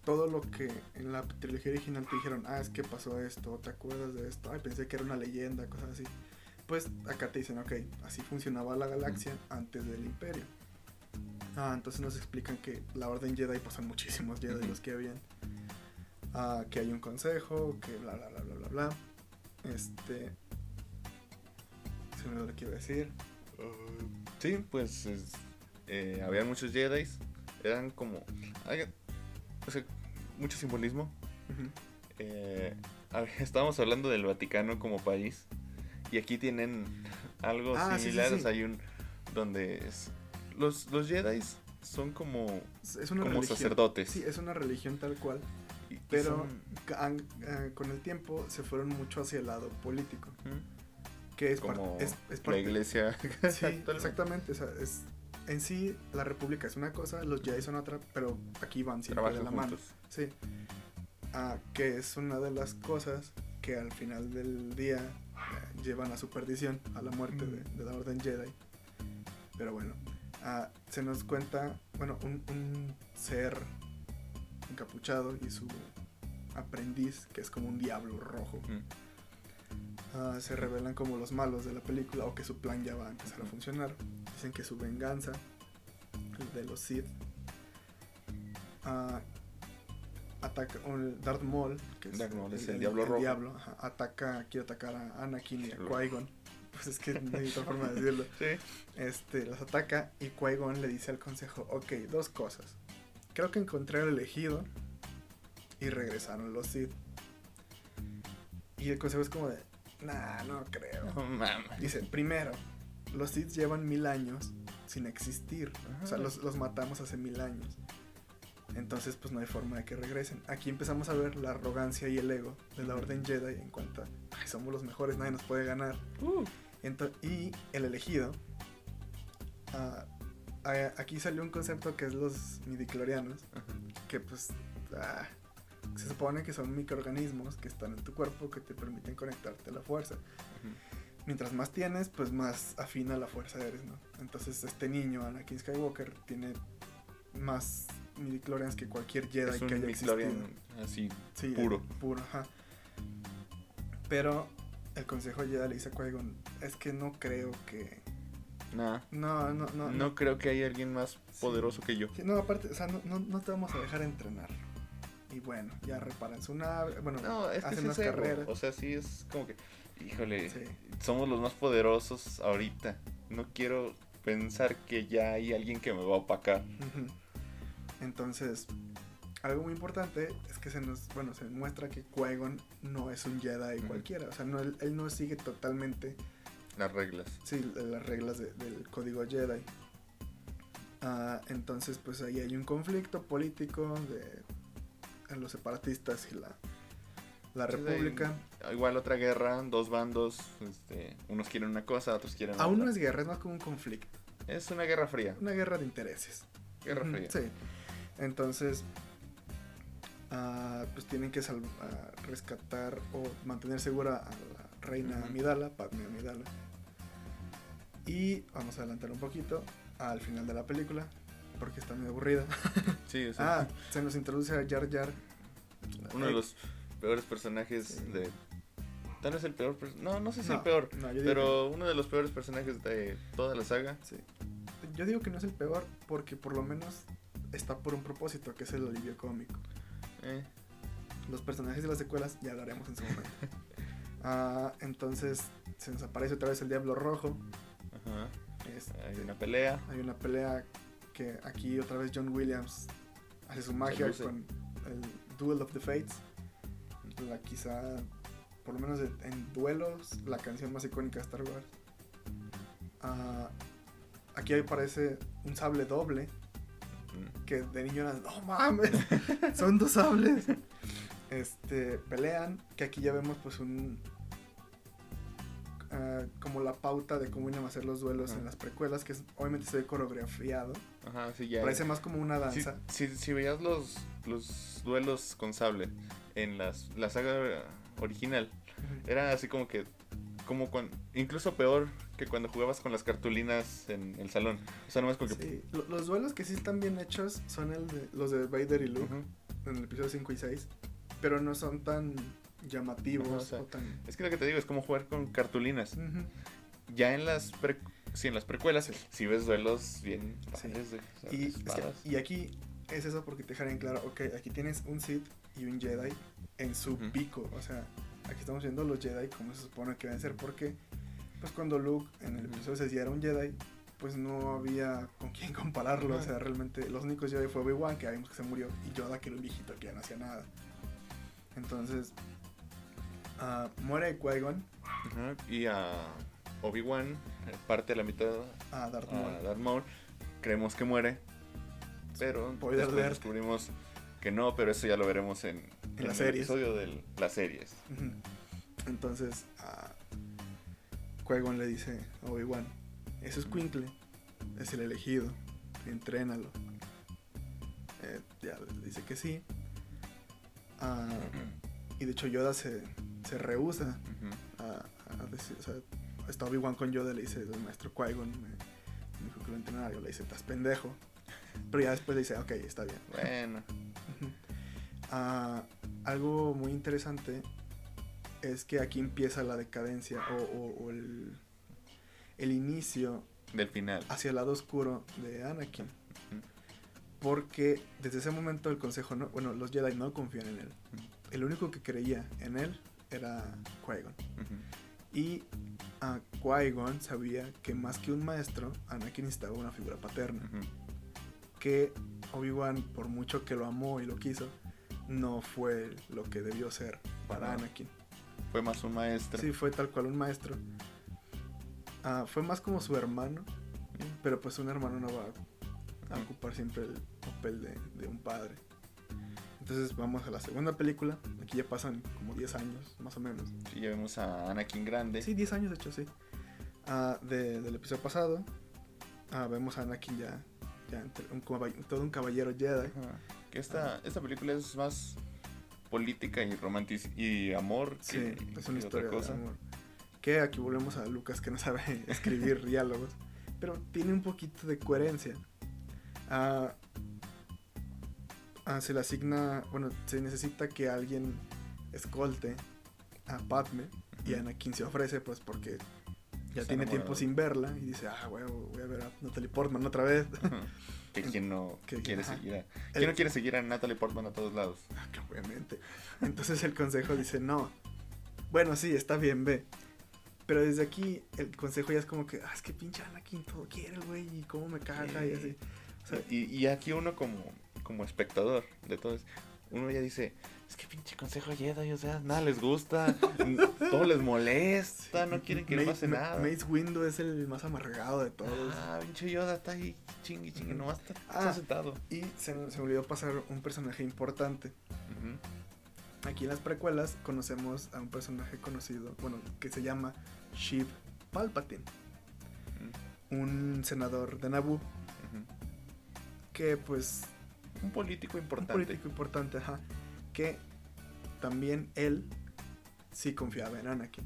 todo lo que en la trilogía original te dijeron, ah, es que pasó esto, ¿te acuerdas de esto? Ay, pensé que era una leyenda, cosas así. Pues acá te dicen, ok, así funcionaba la galaxia antes del imperio. Ah, entonces nos explican que la Orden Jedi pasan muchísimos Jedi los que habían. Ah, que hay un consejo, que bla, bla, bla, bla, bla, bla. Este... Se me lo que iba a decir. Sí, pues es- eh, había muchos Jedi, eran como, o sea, mucho simbolismo. Eh, ver, estábamos hablando del Vaticano como país y aquí tienen algo Ah, sí, sí, similar, sí. o sea, hay un donde es- los los Jedi son como Es- Es una como religión. sacerdotes. Sí, es una religión tal cual. y- Pero son- con el tiempo se fueron mucho hacia el lado político. ¿Mm? Que es, como es, es la parte- iglesia. Sí, exactamente. O sea, es, en sí, la república es una cosa, los Jedi son otra, pero aquí van siempre de la mano. Sí. Ah, que es una de las cosas que al final del día eh, llevan a su perdición, a la muerte de, de la Orden Jedi. Pero bueno, ah, se nos cuenta, bueno, un, un ser encapuchado y su aprendiz, que es como un diablo rojo, Mm. Ah, se revelan como los malos de la película o que su plan ya va a empezar a funcionar. Dicen que su venganza, el de los Sith, ah, ataca, el Darth Maul, que es, Darth Maul es el diablo rojo. diablo, ajá, ataca, quiere atacar a Anakin y a. Qui-Gon. Pues es que no hay otra forma de decirlo. Sí. Este, los ataca y Qui-Gon le dice al consejo, ok, dos cosas. Creo que encontré al elegido y regresaron los Sith. Y el consejo es como de, nah, no creo. No mames. Dice, primero, los Sith llevan mil años sin existir. O sea, los, los matamos hace mil años. Entonces, pues no hay forma de que regresen. Aquí empezamos a ver la arrogancia y el ego de la. Orden Jedi en cuanto a, ay, somos los mejores, nadie nos puede ganar. Uh. Y el elegido. a- aquí salió un concepto que es los midiclorianos. Ajá. Que pues ah, se supone que son microorganismos que están en tu cuerpo que te permiten conectarte a la fuerza. Mientras más tienes, pues más afina la fuerza eres, ¿no? Entonces este niño, Anakin Skywalker, tiene más midichlorians que cualquier Jedi Es que un haya Michelin existido. así Sí, puro. puro, ajá. Pero el consejo Jedi le dice a Qui-Gon, es que no creo que... Nah. No, no, no. No, creo que haya alguien más poderoso que yo. Sí, no, aparte, o sea, no, no, no te vamos a dejar entrenar. Y bueno, ya reparan su nave, bueno, No, es que hacen ego. carreras. O sea, sí es como que, híjole, Sí. somos los más poderosos ahorita. No quiero pensar que ya hay alguien que me va a opacar. Entonces, algo muy importante es que se nos, bueno, se muestra que Qui-Gon no es un Jedi cualquiera, o sea, no, él, él no sigue totalmente Las reglas. sí, las reglas de- del código Jedi. Ah, entonces, pues ahí hay un conflicto político de los separatistas y la, la Sí, república. Igual otra guerra, dos bandos, este, unos quieren una cosa, otros quieren Aún otra. no es guerra, es más como un conflicto, Es una guerra fría. una guerra de intereses. Guerra fría. Sí. Entonces, ah, pues tienen que sal- ah, rescatar o mantener segura a la reina. Amidala, Padme Amidala. Y vamos a adelantar un poquito. al final de la película, porque está muy aburrida. Sí, o sea, ah, se nos introduce a Jar Jar. Uno de los peores personajes de... Tal vez el peor... No, no sé si el peor, pero uno de los peores personajes de toda la saga. Sí. Yo digo que no es el peor porque por lo menos está por un propósito, que es el alivio cómico. Eh. Los personajes de las secuelas ya lo haremos en su momento. ah, entonces se nos aparece otra vez el Diablo Rojo. Ajá. hay una pelea. Hay una pelea que aquí otra vez John Williams hace su magia con el Duel of the Fates. La quizá, por lo menos en duelos, la canción más icónica de Star Wars. Ah, aquí aparece un sable doble. Que de niño no mames, son dos sables. Este, pelean, que aquí ya vemos pues un, Ah, como la pauta de cómo iban a hacer los duelos en las precuelas, que es, obviamente se ve coreografiado. Ajá, sí, ya. Parece más como una danza. Si, si, veías los, los duelos con sable en las, la saga original, era así como que como cuando, incluso peor que cuando jugabas con las cartulinas en el salón. O sea, nomás como que... los duelos que sí están bien hechos son el de, los de Vader y Luke en el episodio 5 y 6, pero no son tan llamativos. Es que lo que te digo es como jugar con cartulinas. Ya en las si en las precuelas, si ves duelos bien y, aquí es eso porque te dejan claro, ok, aquí tienes un Sith y un Jedi en su pico. O sea, aquí estamos viendo los Jedi como se supone que deben ser porque pues cuando Luke en el episodio 6 ya era un Jedi, pues no había con quién compararlo. O sea, realmente los únicos Jedi fue Obi-Wan, que vimos que se murió, y Yoda, que era un viejito que ya no hacía nada. Entonces, Uh, muere Qui-Gon. y a Obi-Wan, parte de la mitad a Darth Maul. Creemos que muere. Pero después descubrimos que no, pero eso ya lo veremos en, en, el episodio de las series. Entonces, a Qui-Gon le dice a Obi-Wan, eso es Quinkle, es el elegido, entrénalo. Eh, ya dice que sí. Ah, y de hecho Yoda se, se rehúsa a, decir, o sea, está Obi-Wan con Yoda, le dice, el maestro Qui-Gon me, dijo que lo entrenara, yo le dice, estás pendejo. Pero ya después le dice, ok, está bien. Bueno. Ah, algo muy interesante es que aquí empieza la decadencia o, el, el, inicio del final hacia el lado oscuro de Anakin. Porque desde ese momento el consejo, no, bueno, los Jedi no confían en él. El único que creía en él era Qui-Gon. Y a Qui-Gon sabía que más que un maestro, Anakin necesitaba una figura paterna. Que Obi-Wan, por mucho que lo amó y lo quiso, no fue lo que debió ser para Anakin. Fue más un maestro. Sí, fue tal cual un maestro. Ah, fue más como su hermano, pero pues un hermano no va a, ocupar siempre el papel de un padre. Entonces vamos a la segunda película. Aquí ya pasan como 10 años, más o menos. Sí, ya vemos a Anakin grande. Sí, 10 años de hecho, sí. Ah, del episodio pasado. Ah, vemos a Anakin ya, ya todo un caballero Jedi. Que esta, esta película es más política y romantic y amor que, sí, es una historia otra cosa. De amor. Que aquí volvemos a Lucas que no sabe escribir diálogos. Pero tiene un poquito de coherencia. Ah, Ah, se le asigna, bueno, se necesita que alguien escolte a Padme y Anakin se ofrece pues porque ya tiene tiempo sin verla y dice, ah, güey, voy a ver a Natalie Portman otra vez. que quien no quiere seguir a... ¿Quién no quiere seguir a Natalie Portman a todos lados? Ah, obviamente. Entonces el consejo dice, no. Bueno, sí, está bien, ve. Pero desde aquí el consejo ya es como que, ah, es que pinche Anakin todo quiere, güey, y cómo me caga y así. y, y aquí uno como como espectador de todo uno ya dice, es que pinche consejo Jedi, o sea, nada les gusta, todo les molesta, no quieren que no pase nada. Mace Windu es el más amargado de todos. Ah, pinche Yoda está ahí chingui chingui, nomás está, ah, sentado. Y se, se, me olvidó pasar un personaje importante. Aquí en las precuelas conocemos a un personaje conocido, bueno, que se llama Sheev Palpatine. Un senador de Naboo. Que pues un político importante. Un político importante, ajá. Que también él sí confiaba en Anakin.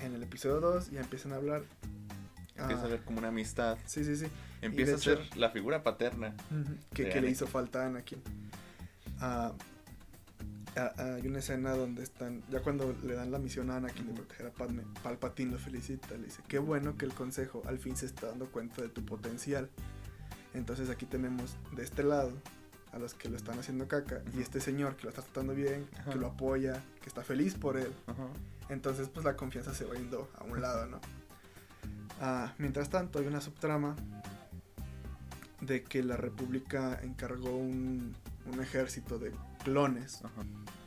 En el episodio 2 ya empiezan a hablar. Empieza a Ah. ver como una amistad. Sí, sí, sí. Empieza de a ser hecho- la figura paterna. Que, de que le hizo falta a Anakin. Ah, ah, ah, hay una escena donde están, ya cuando le dan la misión a Anakin de Ujú. proteger a Padme, Palpatine lo felicita, le dice, qué bueno que el consejo al fin se está dando cuenta de tu potencial. Entonces aquí tenemos de este lado a los que lo están haciendo caca y este señor que lo está tratando bien, que lo apoya, que está feliz por él. Entonces, pues la confianza se va yendo a un lado, ¿no? Ah, mientras tanto, hay una subtrama de que la República encargó un, un ejército de clones,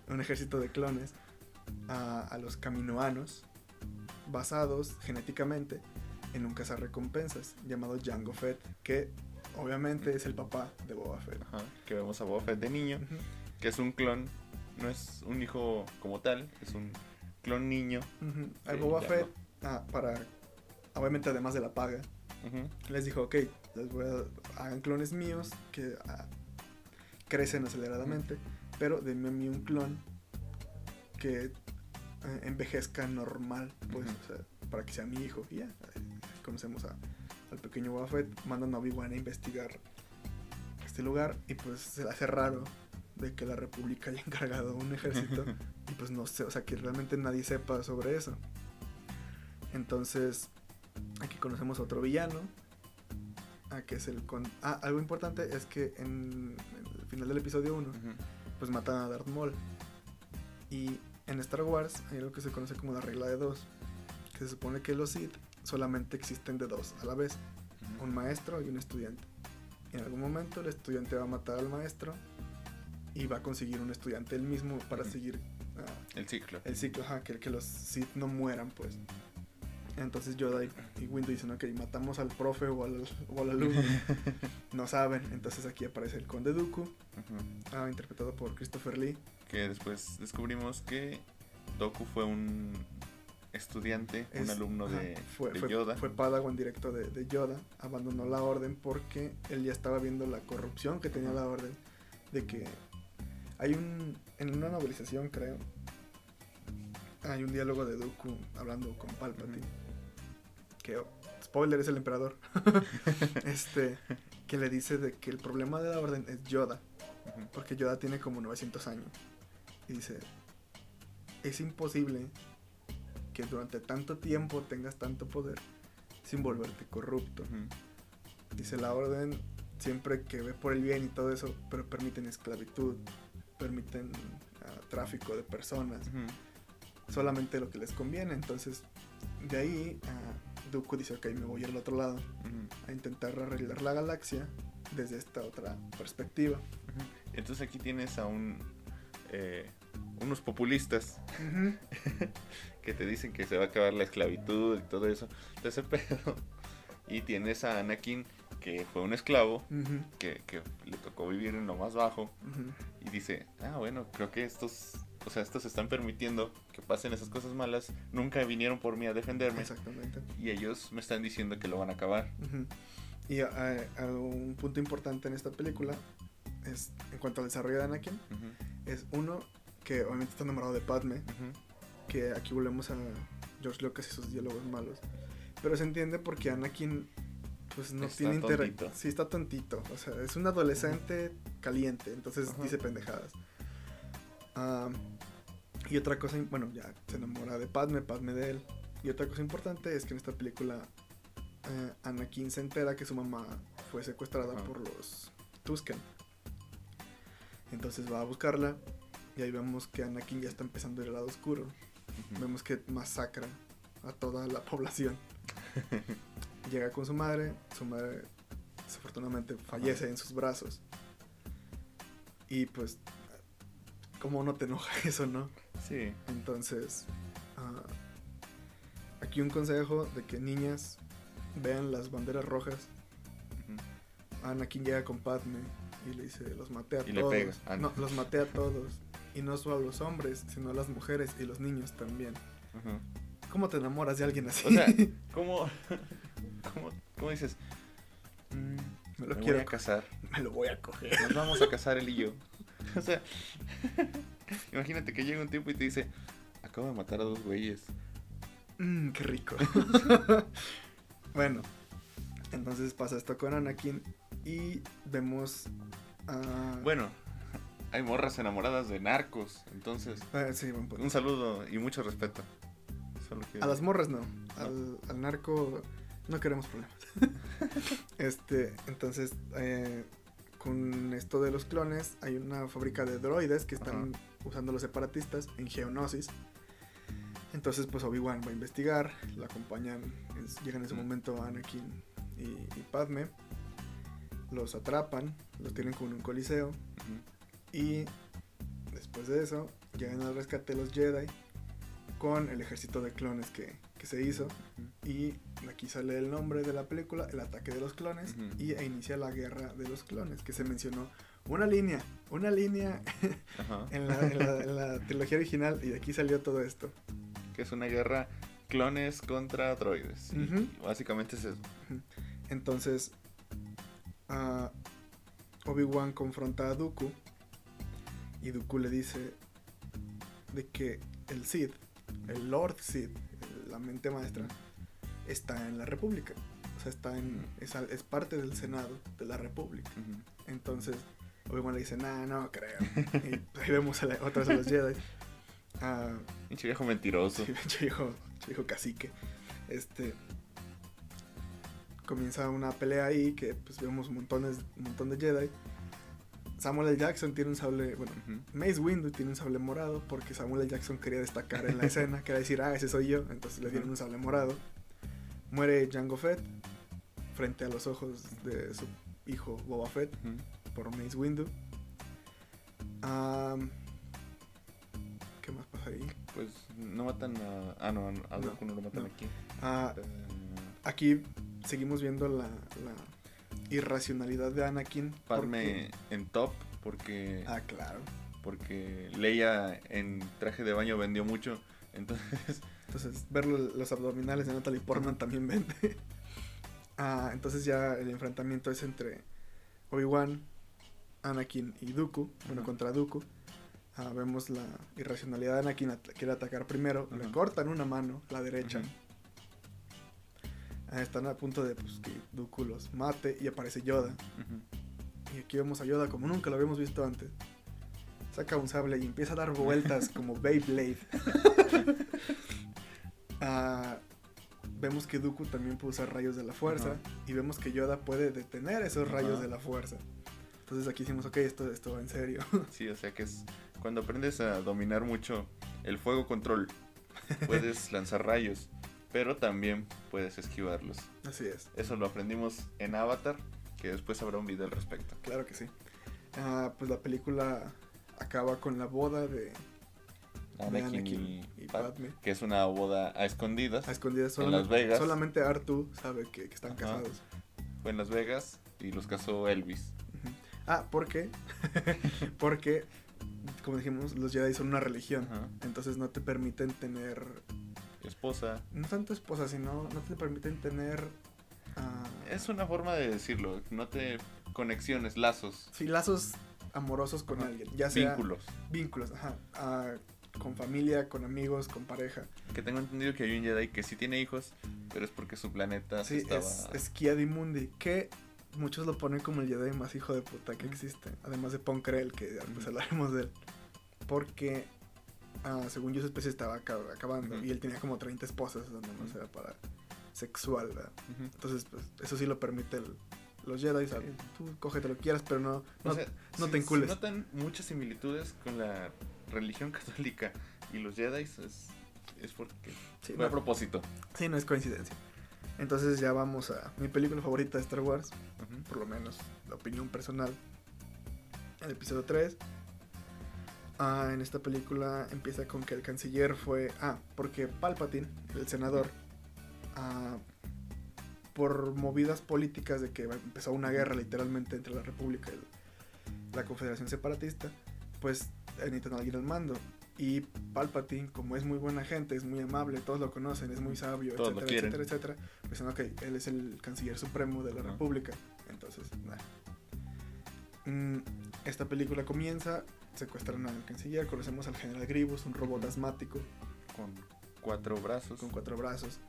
un ejército de clones a, a los caminoanos, basados genéticamente en un cazarrecompensas llamado Jango Fett, que obviamente es el papá de Boba Fett. Ajá. Que vemos a Boba Fett de niño. Que es un clon. No es un hijo como tal. Es un clon niño. ujú. A Sí, Boba. Fett, ah, para, obviamente además de la paga, les dijo, ok, les voy a hagan clones míos que ah, crecen aceleradamente, pero denme a mí un clon que eh, envejezca normal, pues, Ujú. o sea, para que sea mi hijo. Y ya, conocemos a- al pequeño Boba Fett, mandan a Obi-Wan a investigar este lugar y pues se le hace raro de que la República haya encargado un ejército y pues no sé, o sea, que realmente nadie sepa sobre eso. Entonces, aquí conocemos a otro villano, ah, que es el con... Ah, algo importante es que en, el final del episodio 1, Ujú. pues matan a Darth Maul. Y en Star Wars hay algo que se conoce como la regla de dos, que se supone que los Sith solamente existen de dos a la vez, un maestro y un estudiante. En algún momento el estudiante va a matar al maestro y va a conseguir un estudiante él mismo para seguir ah, El ciclo. el ciclo, ajá, que, que los Sith no mueran, pues. Entonces Yoda y, y Windu dicen, ok, matamos al profe o al, o al alumno. no saben. Entonces aquí aparece el Conde Dooku, Ujú. ah, interpretado por Christopher Lee. Que después descubrimos que Doku fue un estudiante, un alumno ajá, de, fue, de fue- Yoda. Fue Padawan directo de, de Yoda. Abandonó la orden porque él ya estaba viendo la corrupción que tenía la orden. De que hay un. En una novelización, creo. Hay un diálogo de Dooku hablando con Palpatine. Que, oh, spoiler, es el emperador. este. Que le dice de que el problema de la orden es Yoda. Porque Yoda tiene como 900 años. Y dice, es imposible que durante tanto tiempo tengas tanto poder sin volverte corrupto. Dice la orden siempre que ve por el bien y todo eso, pero permiten esclavitud, permiten ah, tráfico de personas, solamente lo que les conviene. Entonces, de ahí, ah, Dooku dice, ok, me voy al otro lado a intentar arreglar la galaxia desde esta otra perspectiva. Entonces aquí tienes a un eh, unos populistas. que te dicen que se va a acabar la esclavitud y todo eso, de ese pedo. Y tienes a Anakin que fue un esclavo, que, que le tocó vivir en lo más bajo. Y dice, ah bueno, creo que estos, o sea, estos están permitiendo que pasen esas cosas malas, nunca vinieron por mí a defenderme Exactamente. y ellos me están diciendo que lo van a acabar. Y a- a- a un punto importante en esta película es en cuanto al desarrollo de Anakin es uno que obviamente está enamorado de Padme que aquí volvemos a George Lucas y sus diálogos malos. Pero se entiende porque Anakin pues no Está tiene interés sí está tontito. O sea es un adolescente caliente entonces Ajá. dice pendejadas. Ah, y otra cosa bueno ya se enamora de Padme Padme de él. Y otra cosa importante es que en esta película eh, Anakin se entera que su mamá fue secuestrada Ajá. por los Tusken. Entonces va a buscarla y ahí vemos que Anakin ya está empezando al lado oscuro vemos que masacra a toda la población. Llega con su madre, su madre desafortunadamente fallece en sus brazos. Y pues, ¿cómo no te enoja eso, no? Sí. Entonces, ah, aquí un consejo de que niñas vean las banderas rojas. ujú. Anakin llega con Padme y le dice, los maté a Y le todos. pega. No. los maté a todos. Y no solo a los hombres, sino a las mujeres y los niños también. ¿Cómo te enamoras de alguien así? O sea, ¿cómo, cómo, cómo dices? "Mm, me lo me quiero voy a casar. Me lo voy a coger. Nos vamos a casar él y yo. O sea, imagínate que llega un tipo y te dice, acabo de matar a dos güeyes. Mmm, qué rico. Bueno, entonces pasa esto con Anakin y vemos a... Bueno, hay morras enamoradas de narcos, entonces... Eh, sí, buen punto. Un saludo y mucho respeto. Solo quiero- A las morras no, al, al narco no queremos problemas. este, entonces, eh, con esto de los clones, hay una fábrica de droides que están usando los separatistas en Geonosis. Entonces, pues Obi-Wan va a investigar, la acompañan, es- llegan en ese momento Anakin y, y Padme, los atrapan, los tienen como en un coliseo. Y después de eso llegan al rescate de los Jedi con el ejército de clones que, que se hizo. Y aquí sale el nombre de la película, El ataque de los clones, y e inicia la guerra de los clones, que se mencionó una línea, una línea en la, en la- en la trilogía original, y de aquí salió todo esto. Que es una guerra clones contra droides. Y básicamente es eso. Entonces, ah, Obi-Wan confronta a Dooku, y Dooku le dice de que el Sith, el Lord Sith, la mente maestra, está en la República. O sea, está en, es, es parte del Senado de la República. Entonces, Obi-Wan le dice, nah, no creo. y ahí vemos a la- otra vez a los Jedi. Ah, Pinche viejo mentiroso. sí, pinche viejo, viejo cacique. Este. Comienza una pelea ahí que pues vemos montones, un montón de Jedi. Samuel L. Jackson tiene un sable, bueno, Ujú. Mace Windu tiene un sable morado porque Samuel L. Jackson quería destacar en la escena, quería decir, ah, ese soy yo, entonces le dieron un sable morado. Muere Jango Fett frente a los ojos de su hijo Boba Fett por Mace Windu. Am, ¿Qué más pasa ahí? Pues no matan a. Ah, no, a No, Dooku no lo matan no. aquí. Eh, aquí seguimos viendo la, la irracionalidad de Anakin. Padme en top porque. Ah, claro. Porque Leia en traje de baño vendió mucho. Entonces. Entonces, ver lo- los abdominales de Natalie Portman también vende. Ah, entonces ya el enfrentamiento es entre Obi-Wan, Anakin y Dooku. Bueno, contra Dooku. Ah, vemos la irracionalidad de Anakin. at- quiere atacar primero. Le Ajá. cortan una mano, la derecha. Están a punto de pues, que Dooku los mate y aparece Yoda. Y aquí vemos a Yoda como nunca lo habíamos visto antes. Saca un sable y empieza a dar vueltas como Beyblade. Ah, vemos que Dooku también puede usar rayos de la fuerza. Y vemos que Yoda puede detener esos rayos de la fuerza. Entonces aquí hicimos, ok, esto, esto va en serio. Sí, o sea que es cuando aprendes a dominar mucho el fuego control, puedes lanzar rayos, pero también puedes esquivarlos. Así es, Eso lo aprendimos en Avatar, que después habrá un video al respecto. claro que sí. Ah, pues la película acaba con la boda de, de Anakin y, y Padme, que es una boda a escondidas. A escondidas En Las Vegas. solamente Artu sabe que, que están Ajá. casados. Fue en Las Vegas y los casó Elvis. Ah, ¿por qué? Porque, como dijimos, los Jedi son una religión. Ajá. Entonces no te permiten tener, Esposa. no tanto esposa, sino no te permiten tener, ah, Es una forma de decirlo, no te conexiones, lazos, sí, lazos amorosos con alguien. Ya sea vínculos. vínculos, ajá, ah, con familia, con amigos, con pareja. Que tengo entendido que hay un Jedi que sí tiene hijos, pero es porque su planeta Sí, estaba... es, es Kiadimundi, que muchos lo ponen como el Jedi más hijo de puta que existe. Además de Ponkrell, que Ujú. hablaremos de él. Porque, ah, según yo, su especie estaba aca- acabando. Y él tenía como 30 esposas, no Ujú. era para sexual. Entonces, pues, eso sí lo permite el- los Jedi. ¿sabes? Sí. Tú cógete lo que quieras, pero no, no, O sea, no te encules. Se notan muchas similitudes con la religión católica y los Jedi es, es porque sí, fue a no, propósito. sí, no es coincidencia. Entonces ya vamos a mi película favorita de Star Wars. Por lo menos la opinión personal. El episodio 3. Ah, en esta película empieza con que el canciller fue. Ah, porque Palpatine, el senador, ah, por movidas políticas de que empezó una guerra literalmente entre la República y la Confederación Separatista, pues necesitan a alguien al mando. Y Palpatine, como es muy buena gente, es muy amable, todos lo conocen, es muy sabio, Todos etcétera, etcétera, etcétera, pues dicen, ok, él es el canciller supremo de la Ajá. República. Entonces, nada. Mm, esta película comienza, secuestran al canciller, conocemos al general Grievous, un robot asmático Con cuatro brazos. con cuatro brazos.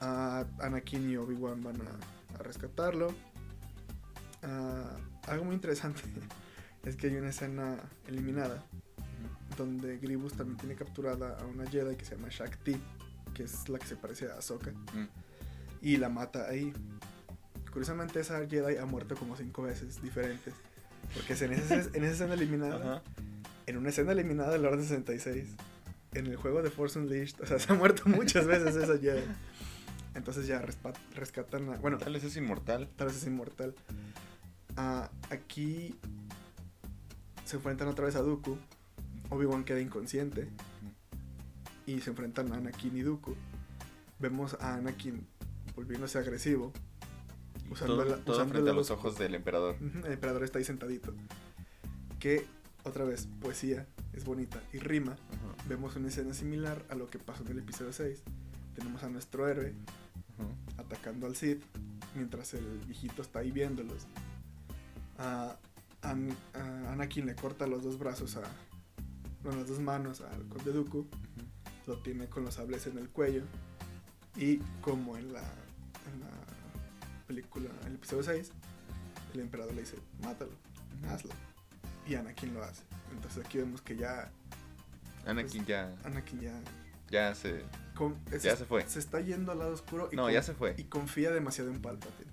a Anakin y Obi-Wan van a, rescatarlo. Ah, algo muy interesante es que hay una escena eliminada donde Gribus también tiene capturada a una Jedi que se llama Shakti, que es la que se parece a Ahsoka, mm. y la mata ahí. Curiosamente esa Jedi ha muerto como cinco veces diferentes, porque es en esa, en esa escena eliminada, en una escena eliminada del Orden 66, en el juego de Force Unleashed, o sea, se ha muerto muchas veces esa Jedi. Entonces ya rescatan a... Bueno, tal vez es inmortal. Tal vez es inmortal. Ah, aquí se enfrentan otra vez a Dooku Obi-Wan queda inconsciente y se enfrentan a Anakin y Dooku. Vemos a Anakin volviéndose agresivo. Usando, frente a los ojos del emperador. El emperador está ahí sentadito. Que, otra vez, poesía, es bonita y rima. Vemos una escena similar a lo que pasó en el episodio 6. Tenemos a nuestro héroe atacando al Sith mientras el viejito está ahí viéndolos. A, Anakin le corta los dos brazos a, con las dos manos al Conde Dooku, lo tiene con los sables en el cuello y como en la, en la película, en el episodio 6, el emperador le dice, mátalo, hazlo. Y Anakin lo hace. Entonces aquí vemos que ya... Anakin pues, ya... Anakin ya... Ya se... ya se fue. Se está yendo al lado oscuro. Y no, ya se fue. Y confía demasiado en Palpatine.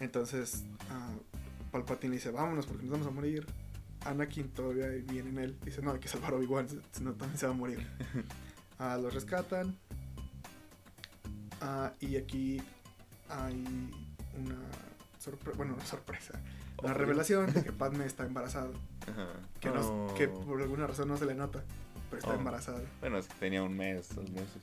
Entonces, uh, Palpatine le dice, vámonos porque nos vamos a morir. Anakin todavía viene en él. Dice, no, hay que salvar a Obi-Wan, si no también se va a morir. Ah, los rescatan. Ah, y aquí hay una sorpresa, bueno, una sorpresa. La revelación de que Padme está embarazada. Que, no, que por alguna razón no se le nota, pero está oh. embarazada. Bueno, es que tenía un mes, dos meses.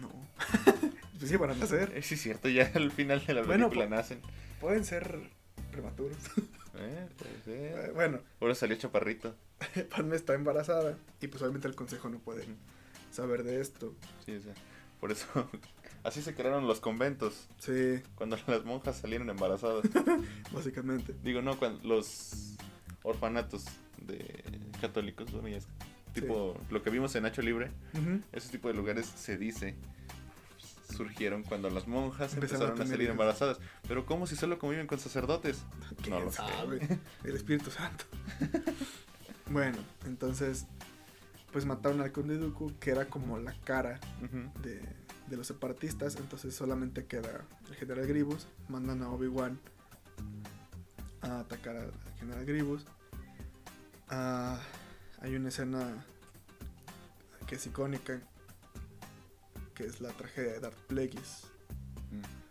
No. pues sí, van a nacer. Sí, es cierto, ya al final de la película nacen. Pueden ser prematuros. Eh, eh, bueno. Ahora salió chaparrito. Padme está embarazada y pues obviamente el consejo no puede saber de esto. Sí, por eso así se crearon los conventos. Sí. Cuando las monjas salieron embarazadas. Básicamente. Digo, no, cuando los orfanatos de católicos, tipo lo que vimos en Nacho Libre, ese tipo de lugares se dice surgieron cuando las monjas empezaron, a, salir embarazadas. Pero ¿cómo si solo conviven con sacerdotes? No lo sabe. El Espíritu Santo. bueno, entonces, pues mataron al conde Dooku, que era como la cara de, los separatistas. Entonces solamente queda el general Gribus. Mandan a Obi-Wan a atacar al general Gribus. Ah, hay una escena que es icónica que es la tragedia de Darth Plagueis. Mm.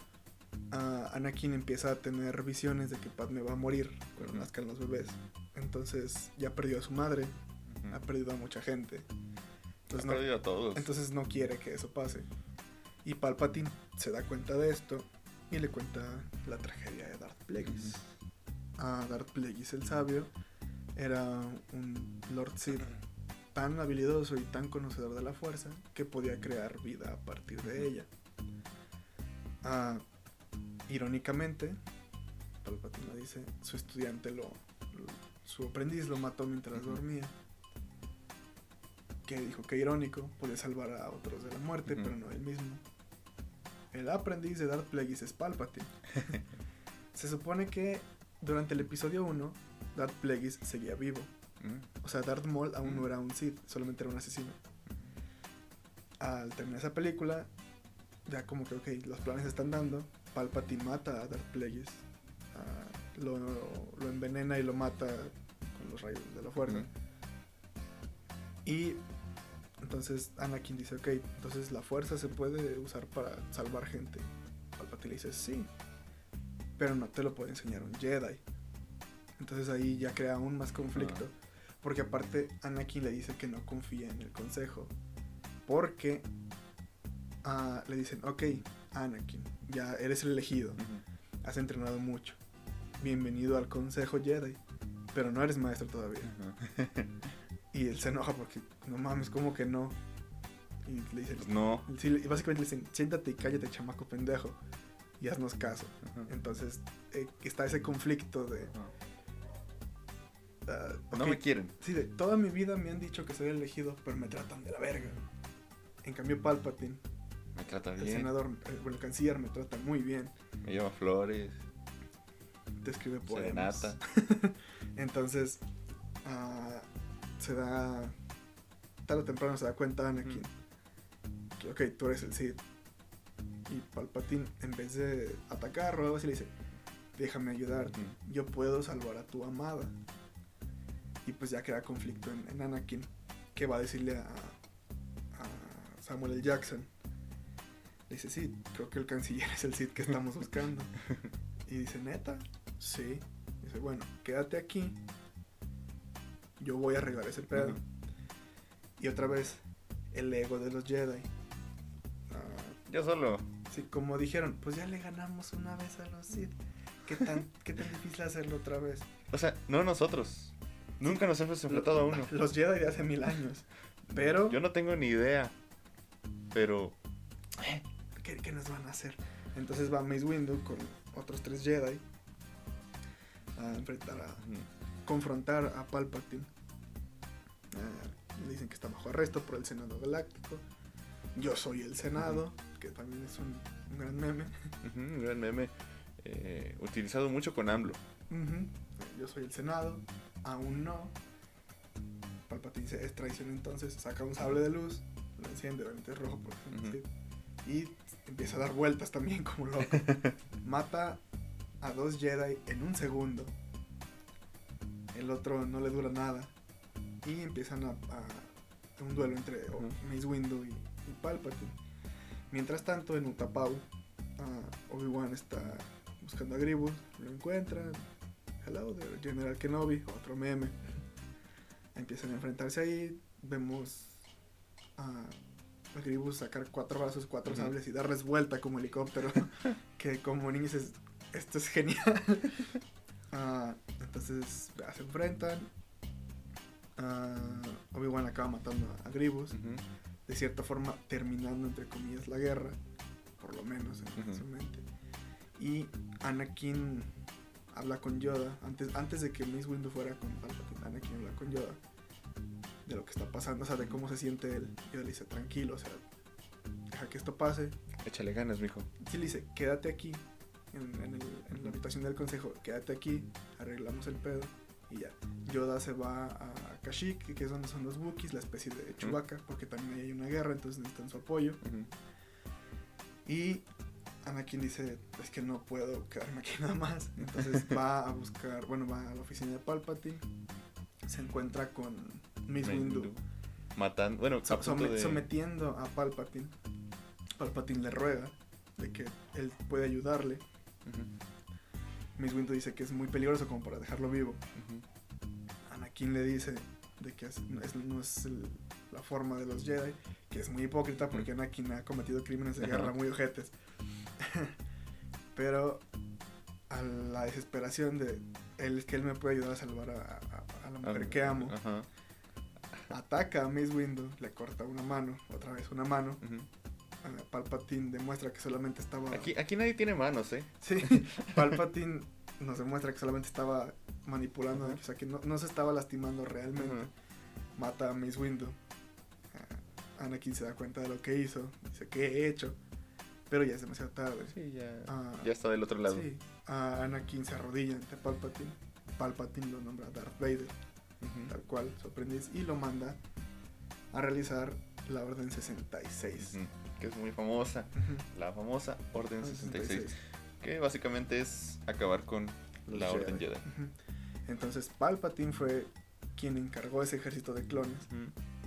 Anakin empieza a tener visiones de que Padme va a morir cuando nazcan los bebés. Entonces ya perdió a su madre, ha perdido a mucha gente. Entonces, ha perdido a todos. Entonces no quiere que eso pase. Y Palpatine se da cuenta de esto y le cuenta la tragedia de Darth Plagueis. A Darth Plagueis el sabio era un Lord Sith tan habilidoso y tan conocedor de la fuerza que podía crear vida a partir de ella. Ah, irónicamente, Palpatine dice, su estudiante lo, su aprendiz lo mató mientras dormía. Que dijo que irónico, podía salvar a otros de la muerte, pero no él mismo. El aprendiz de Darth Plagueis es Palpatine. Se supone que durante el episodio 1, Darth Plagueis seguía vivo o sea, Darth Maul aún no era un Sith, solamente era un asesino. Al terminar esa película, ya como que, ok, los planes se están dando. Palpatine mata a Darth Plagueis. Lo, envenena y lo mata con los rayos de la fuerza. Y entonces Anakin dice, ok, entonces la fuerza se puede usar para salvar gente. Palpatine le dice, sí, pero no te lo puede enseñar un Jedi. Entonces ahí ya crea aún más conflicto. Porque aparte Anakin le dice que no confía en el consejo. Porque ah, le dicen, ok, Anakin, ya eres el elegido. Has entrenado mucho. Bienvenido al consejo Jedi. Pero no eres maestro todavía. y él se enoja porque, no mames, ¿cómo que no? Y le dicen, pues no. y básicamente le dicen, siéntate y cállate, chamaco pendejo. Y haznos caso. Entonces eh, está ese conflicto de... Ah, no me quieren. Sí, de toda mi vida me han dicho que soy elegido, pero me tratan de la verga. En cambio, Palpatine Me trata El bien. senador, eh, bueno, el canciller me trata muy bien. Me lleva flores. Te escribe poemas. Entonces, ah, se da. Tarde o temprano se da cuenta Anakin. Que, ok, tú eres el Sith. Y Palpatine, en vez de atacar o algo así, le dice: Déjame ayudarte. Yo puedo salvar a tu amada. Y pues ya crea conflicto en, en Anakin. Que va a decirle a, a Samuel L. Jackson. Le dice: Sí, creo que el canciller es el Sith que estamos buscando. y dice: Neta, sí. Dice: Bueno, quédate aquí. Yo voy a arreglar ese pedo. Y otra vez, el ego de los Jedi. Ah, Yo solo. Sí, como dijeron, pues ya le ganamos una vez a los Sith. ¿Qué tan, qué tan difícil hacerlo otra vez? O sea, no nosotros. Nunca nos hemos enfrentado a uno. Los Jedi de hace mil años. Pero, Yo no tengo ni idea. Pero. ¿qué, qué nos van a hacer? Entonces va Mace Windu con otros tres Jedi a enfrentar a mm, confrontar a Palpatine. Dicen que está bajo arresto por el Senado Galáctico. Yo soy el Senado, que también es un, un gran meme. un gran meme. eh, utilizado mucho con AMLO. Yo soy el Senado, aún no. Palpatine se- es traición entonces, saca un sable de luz, lo enciende, obviamente es rojo Ujú. Sith, y empieza a dar vueltas también como loco. Mata a dos Jedi en un segundo. El otro no le dura nada. Y empiezan a, a- un duelo entre o- Ujú. Mace Windu y, y Palpatine. Mientras tanto, en Utapau, ah, Obi-Wan está buscando a Grievous, lo encuentran. Hello General Kenobi, otro meme. Empiezan a enfrentarse ahí. Vemos a, a Grievous sacar cuatro brazos, cuatro sables y darles vuelta como helicóptero. que como niños es, esto es genial. Ah, entonces se enfrentan. Ah, Obi-Wan acaba matando a Grievous Ujú, de cierta forma terminando entre comillas la guerra, por lo menos en Ujú. su mente. Y Anakin habla con Yoda antes, antes de que Mace Windu fuera con Palpatine. Anakin habla con Yoda de lo que está pasando, o sea, de cómo se siente él. Yoda le dice tranquilo, o sea, deja que esto pase. Échale ganas, mijo. Sí le dice quédate aquí en, en el- en la habitación del consejo, quédate aquí, arreglamos el pedo y ya. Yoda se va a Kashyyyk, que es donde son los Wookiees, la especie de Chewbacca, porque también hay una guerra, entonces necesitan su apoyo. Y Anakin dice, es que no puedo quedarme aquí nada más. Entonces va a buscar, bueno, va a la oficina de Palpatine, se encuentra con Miss Windu, Windu. Matando. Bueno, a de- sometiendo a Palpatine. Palpatine le ruega de que él puede ayudarle. Ujú, Miss Windu dice que es muy peligroso como para dejarlo vivo. Anakin le dice de que es- no es, no es el- la forma de los Jedi, que es muy hipócrita porque Anakin ha cometido crímenes de guerra muy ojetes. Pero a la desesperación de él que él me puede ayudar a salvar a, a- a la mujer que amo, Ajá. ataca a Miss Windu, le corta una mano, otra vez una mano. Ah, Palpatine demuestra que solamente estaba. Aquí, aquí nadie tiene manos, ¿eh? Sí, Palpatine nos demuestra que solamente estaba manipulando, Ajá. o sea que no, no se estaba lastimando realmente. Mata a Miss Windu. Ah, Anakin se da cuenta de lo que hizo, dice que he hecho, pero ya es demasiado tarde. Sí, ya. Ah, Ya está del otro lado. sí, Anakin se arrodilla ante Palpatine. Palpatine lo nombra Darth Vader, tal cual, su aprendiz, y lo manda a realizar la Orden 66. Ujú, Que es muy famosa. La famosa Orden Orden 66. Que básicamente es acabar con Los la Orden Jedi. Entonces Palpatine fue quien encargó ese ejército de clones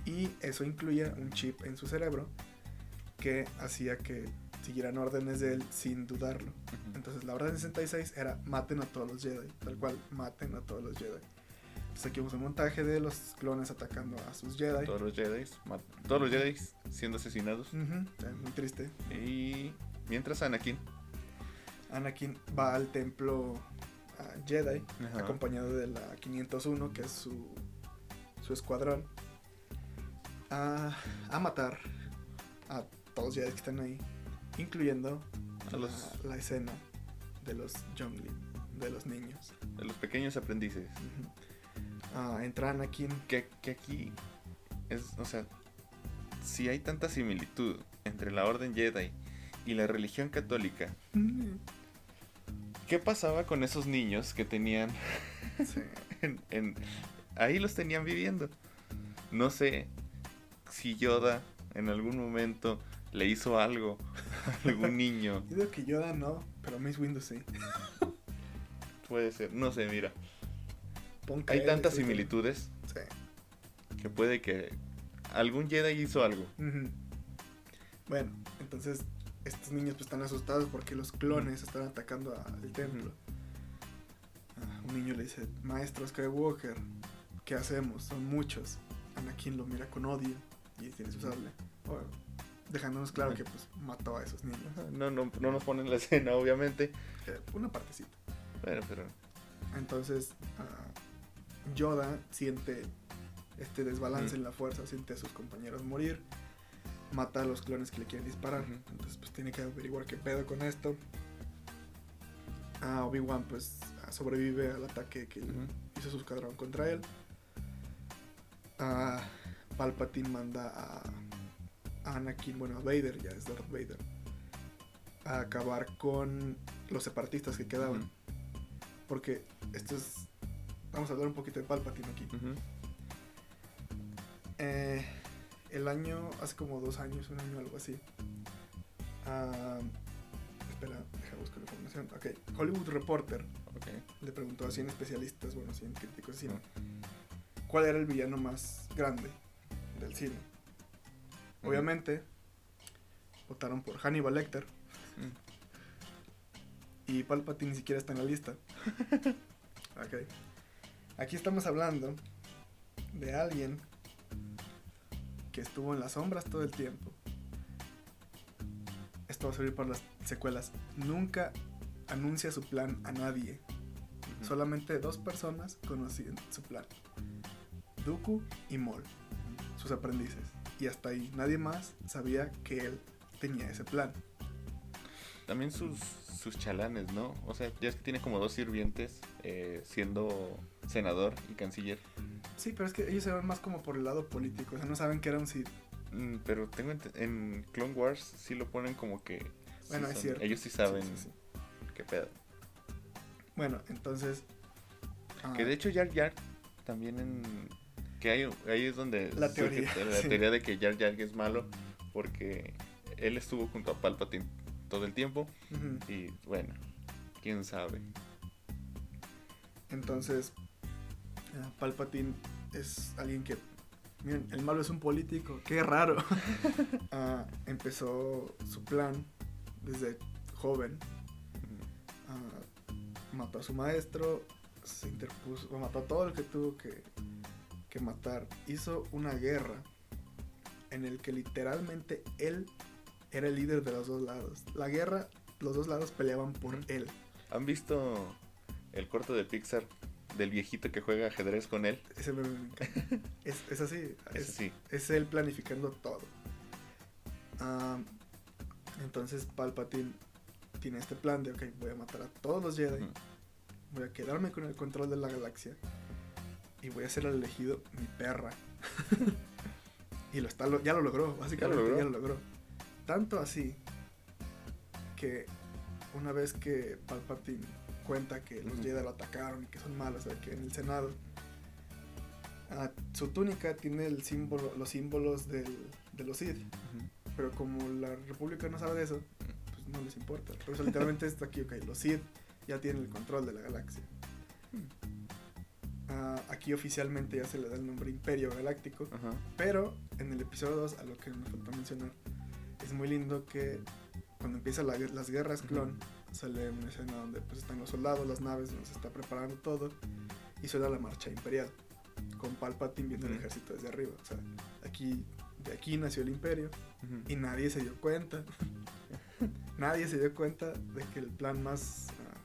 y eso incluía un chip en su cerebro que hacía que siguieran órdenes de él sin dudarlo. Entonces la orden 66 era maten a todos los Jedi, tal cual, maten a todos los Jedi. Entonces aquí vemos un montaje de los clones atacando a sus Jedi. Todos los Jedi, todos los Jedi siendo asesinados. Eh, muy triste. Y mientras Anakin Anakin va al templo Jedi Ajá. acompañado de la 501, que es su, su escuadrón, a, a matar a todos los Jedi que están ahí, incluyendo A los- la, escena de los Youngling, de los niños. de los pequeños aprendices. Ujú. Ah, entra Anakin. Que, que aquí es, o sea, si hay tanta similitud entre la Orden Jedi y la religión católica, Mm, ¿qué pasaba con esos niños que tenían Sí. en, en- ahí los tenían viviendo? No sé si Yoda en algún momento le hizo algo a algún niño. Digo que Yoda no, pero Mace Windu sí. Puede ser, no sé, mira. Hay tantas similitudes Sí. que puede que algún Jedi hizo algo. Bueno, entonces estos niños pues están asustados porque los clones están atacando al templo. Ah, un niño le dice, maestro Skywalker, ¿qué hacemos? Son muchos. Anakin lo mira con odio y tiene su sable. Bueno, dejándonos claro que pues mató a esos niños. No, no, no nos ponen la escena, obviamente. Eh, Una partecita. Bueno, pero. Entonces ah, Yoda siente este desbalance Ujú. en la fuerza, siente a sus compañeros morir, mata a los clones que le quieren disparar. Entonces pues tiene que averiguar qué pedo con esto. Ah, Obi-Wan pues sobrevive al ataque que hizo su escuadrón contra él. Ah, Palpatine manda a, a Anakin, bueno a Vader, ya es Darth Vader, a acabar con los separatistas que quedaban. Porque esto es. Vamos a hablar un poquito de Palpatine aquí. Eh, el año, hace como dos años, un año, algo así. ah, espera, deja buscar la información. Ok, Hollywood Reporter Ok. le preguntó a 100 especialistas, bueno, 100 críticos de cine. ¿cuál era el villano más grande del cine? Obviamente, votaron por Hannibal Lecter Mm. y Palpatine ni siquiera está en la lista. ok. Aquí estamos hablando de alguien que estuvo en las sombras todo el tiempo. Esto va a servir para las secuelas. Nunca anuncia su plan a nadie. Solamente dos personas conocían su plan. Dooku y Maul, sus aprendices. Y hasta ahí, nadie más sabía que él tenía ese plan. También sus, sus chalanes, ¿no? O sea, ya es que tiene como dos sirvientes eh, siendo senador y canciller. Sí, pero es que ellos se van más como por el lado político. O sea, no saben que era un Sith. Mm, pero tengo en Clone Wars sí lo ponen como que... sí Bueno, es son- cierto. Ellos sí saben Sí, sí, sí. qué pedo. Bueno, entonces. ah, Que de hecho Jar Jar también en... Que ahí, ahí es donde La teoría, la teoría de que Jar Jar es malo porque él estuvo junto a Palpatine todo el tiempo y bueno, quién sabe. Entonces, Palpatine es alguien que. Miren, el malo es un político. Qué raro. Ah, empezó su plan desde joven. Mató a su maestro. Se interpuso. Mató a todo el que tuvo que, que matar. Hizo una guerra en el que literalmente él era el líder de los dos lados. La guerra, los dos lados peleaban por él. ¿Han visto el corto de Pixar del viejito que juega ajedrez con él? Ese me encanta. es, es así. Es así. es él planificando todo. Entonces Palpatine tiene este plan de, ok, voy a matar a todos los Jedi, voy a quedarme con el control de la galaxia y voy a ser el elegido mi perra. y lo está, lo- ya lo logró, básicamente logró. ya lo logró. Tanto así que una vez que Palpatine cuenta que los Ujú. Jedi lo atacaron y que son malos, o sea, que en el Senado ah, su túnica tiene el símbolo, los símbolos del, de los Sith, pero como la República no sabe de eso, pues no les importa. Por eso literalmente está aquí, ok, los Sith ya tienen el control de la galaxia. Ah, aquí oficialmente ya se le da el nombre Imperio Galáctico, Ajá. pero en el episodio 2, a lo que me falta mencionar, es muy lindo que cuando empiezan la las guerras clon, sale una escena donde pues están los soldados, las naves, donde se está preparando todo, y suena la marcha imperial, con Palpatine viendo el ejército desde arriba. O sea, aquí, de aquí nació el imperio, Ujú. y nadie se dio cuenta. nadie se dio cuenta de que el plan más ah,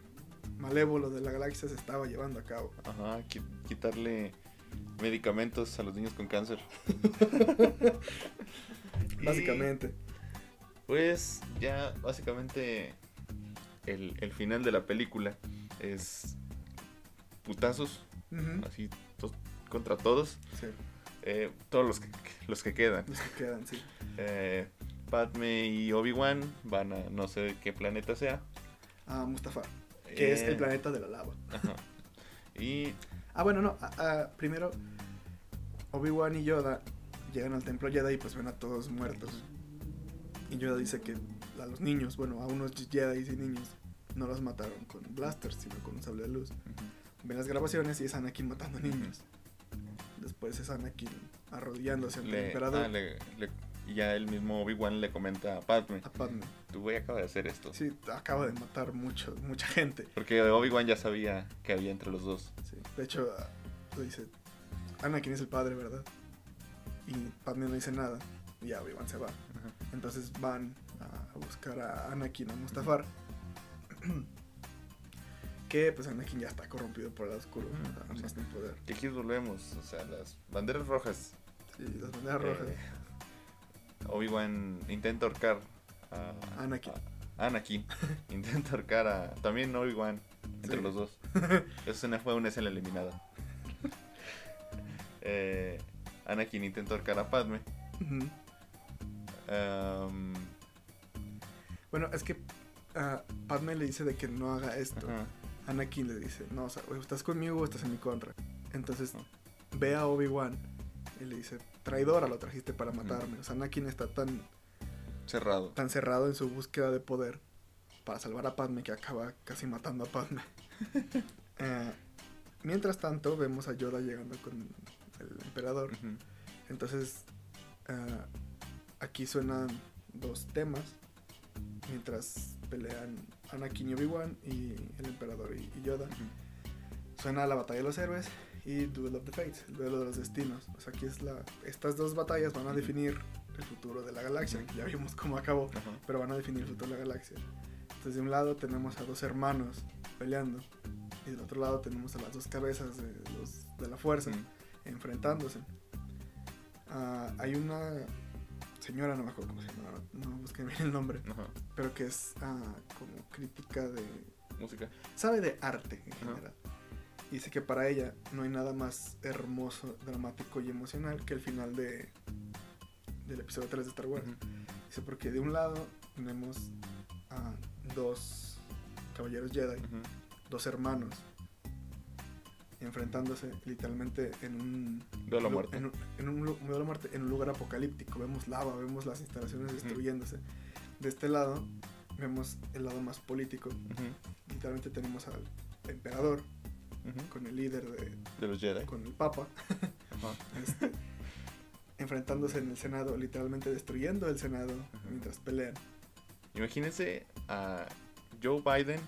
malévolo de la galaxia se estaba llevando a cabo. Ajá, qui- quitarle medicamentos a los niños con cáncer. Y, Básicamente. Pues ya básicamente el, el final de la película es putazos, así to- contra todos, Sí, eh, todos los que, los que quedan. los que quedan, sí. Eh, Padme y Obi-Wan van a no sé qué planeta sea. A Mustafar, que es el Eh, planeta de la lava. Ajá. Y Ah, bueno, no. ah, ah, primero, Obi-Wan y Yoda llegan al templo Jedi y pues ven a todos muertos. Y Yoda dice que a los niños, bueno, a unos Jedi y niños, no los mataron con blasters, sino con un sable de luz. Ven las grabaciones y es Anakin matando niños. Después es Anakin arrodillándose ante el emperador ah, le- le- y ya el mismo Obi-Wan le comenta a Padme, a Padme. tu güey acaba de hacer esto. Sí, acaba de matar mucho, mucha gente. Porque Obi-Wan ya sabía que había entre los dos. Sí. De hecho, le dice, Anakin es el padre, ¿verdad? Y Padme no dice nada. Y ya Obi-Wan se va. Entonces van a buscar a Anakin, a Mustafar. que pues Anakin ya está corrompido por el oscuro. Sí. más no poder. Que aquí volvemos, o sea, las banderas rojas. Sí, las banderas rojas. Eh, Obi-Wan intenta ahorcar a Anakin. a- Anakin. intenta ahorcar a también Obi-Wan entre Sí. los dos. Esa escena fue una escena eliminada. Eh, Anakin intenta ahorcar a Padme. Am, Bueno, es que ah, Padme le dice de que no haga esto. ajá, Anakin le dice, no, o sea, o estás conmigo o estás en mi contra. Entonces ve a Obi-Wan y le dice, traidora, lo trajiste para matarme. O sea, Anakin está tan, cerrado. tan cerrado en su búsqueda de poder para salvar a Padme que acaba casi matando a Padme. Eh, mientras tanto, vemos a Yoda llegando con el emperador. Entonces, ah, aquí suenan dos temas mientras pelean Anakin y Obi-Wan y el emperador y, Yoda. Suena la batalla de los héroes y Duel of the Fates, el duelo de los destinos. O sea, aquí es la. Estas dos batallas van a definir el futuro de la galaxia. que Ya vimos cómo acabó, Ajá. pero van a definir el futuro de la galaxia. Entonces, de un lado tenemos a dos hermanos peleando, y del otro lado tenemos a las dos cabezas de, los, de la fuerza enfrentándose. Ah, hay una señora, no me acuerdo cómo se llama, no, busqué bien el nombre, Ajá. pero que es ah, como crítica de Música. sabe de arte en Ajá. general. Y dice que para ella no hay nada más hermoso, dramático y emocional que el final de del episodio 3 de Star Wars. Dice porque de un lado tenemos a dos caballeros Jedi, dos hermanos enfrentándose literalmente en un Duelo muerte. En un, en un lu- duelo a muerte en un lugar apocalíptico. Vemos lava, vemos las instalaciones destruyéndose. De este lado vemos el lado más político. Literalmente tenemos al emperador con el líder de, De los Jedi. con el papa, este, enfrentándose en el Senado, literalmente destruyendo el Senado mientras pelean. Imagínense a Joe Biden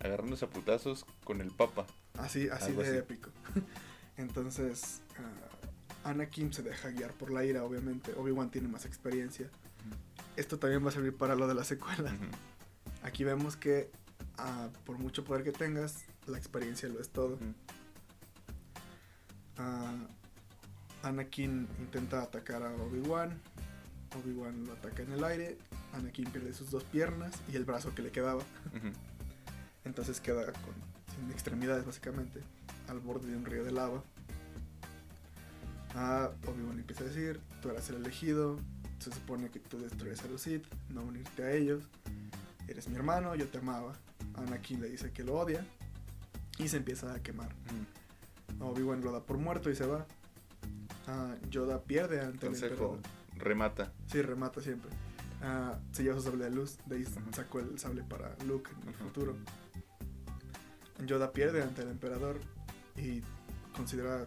agarrándose a putazos con el Papa. Así, así Algo de así. épico. Entonces, ah, Anakin se deja guiar por la ira, obviamente. Obi-Wan tiene más experiencia. Esto también va a servir para lo de la secuela. Aquí vemos que ah, por mucho poder que tengas, la experiencia lo es todo. Ah, Anakin intenta atacar a Obi-Wan. Obi-Wan lo ataca en el aire. Anakin pierde sus dos piernas y el brazo que le quedaba. Entonces queda con, sin extremidades básicamente, al borde de un río de lava. Ah, Obi-Wan empieza a decir, tú eras el elegido, se supone que tú destruyes a los Sith, no unirte a ellos, eres mi hermano, yo te amaba. Anakin le dice que lo odia y se empieza a quemar. Ujú. Obi-Wan lo da por muerto y se va. Ah, Yoda pierde ante el Consejo. emperador. Remata. Sí, remata siempre. Ah, se lleva su sable de luz, de ahí sacó el sable para Luke en el futuro. Yoda pierde ante el emperador y considera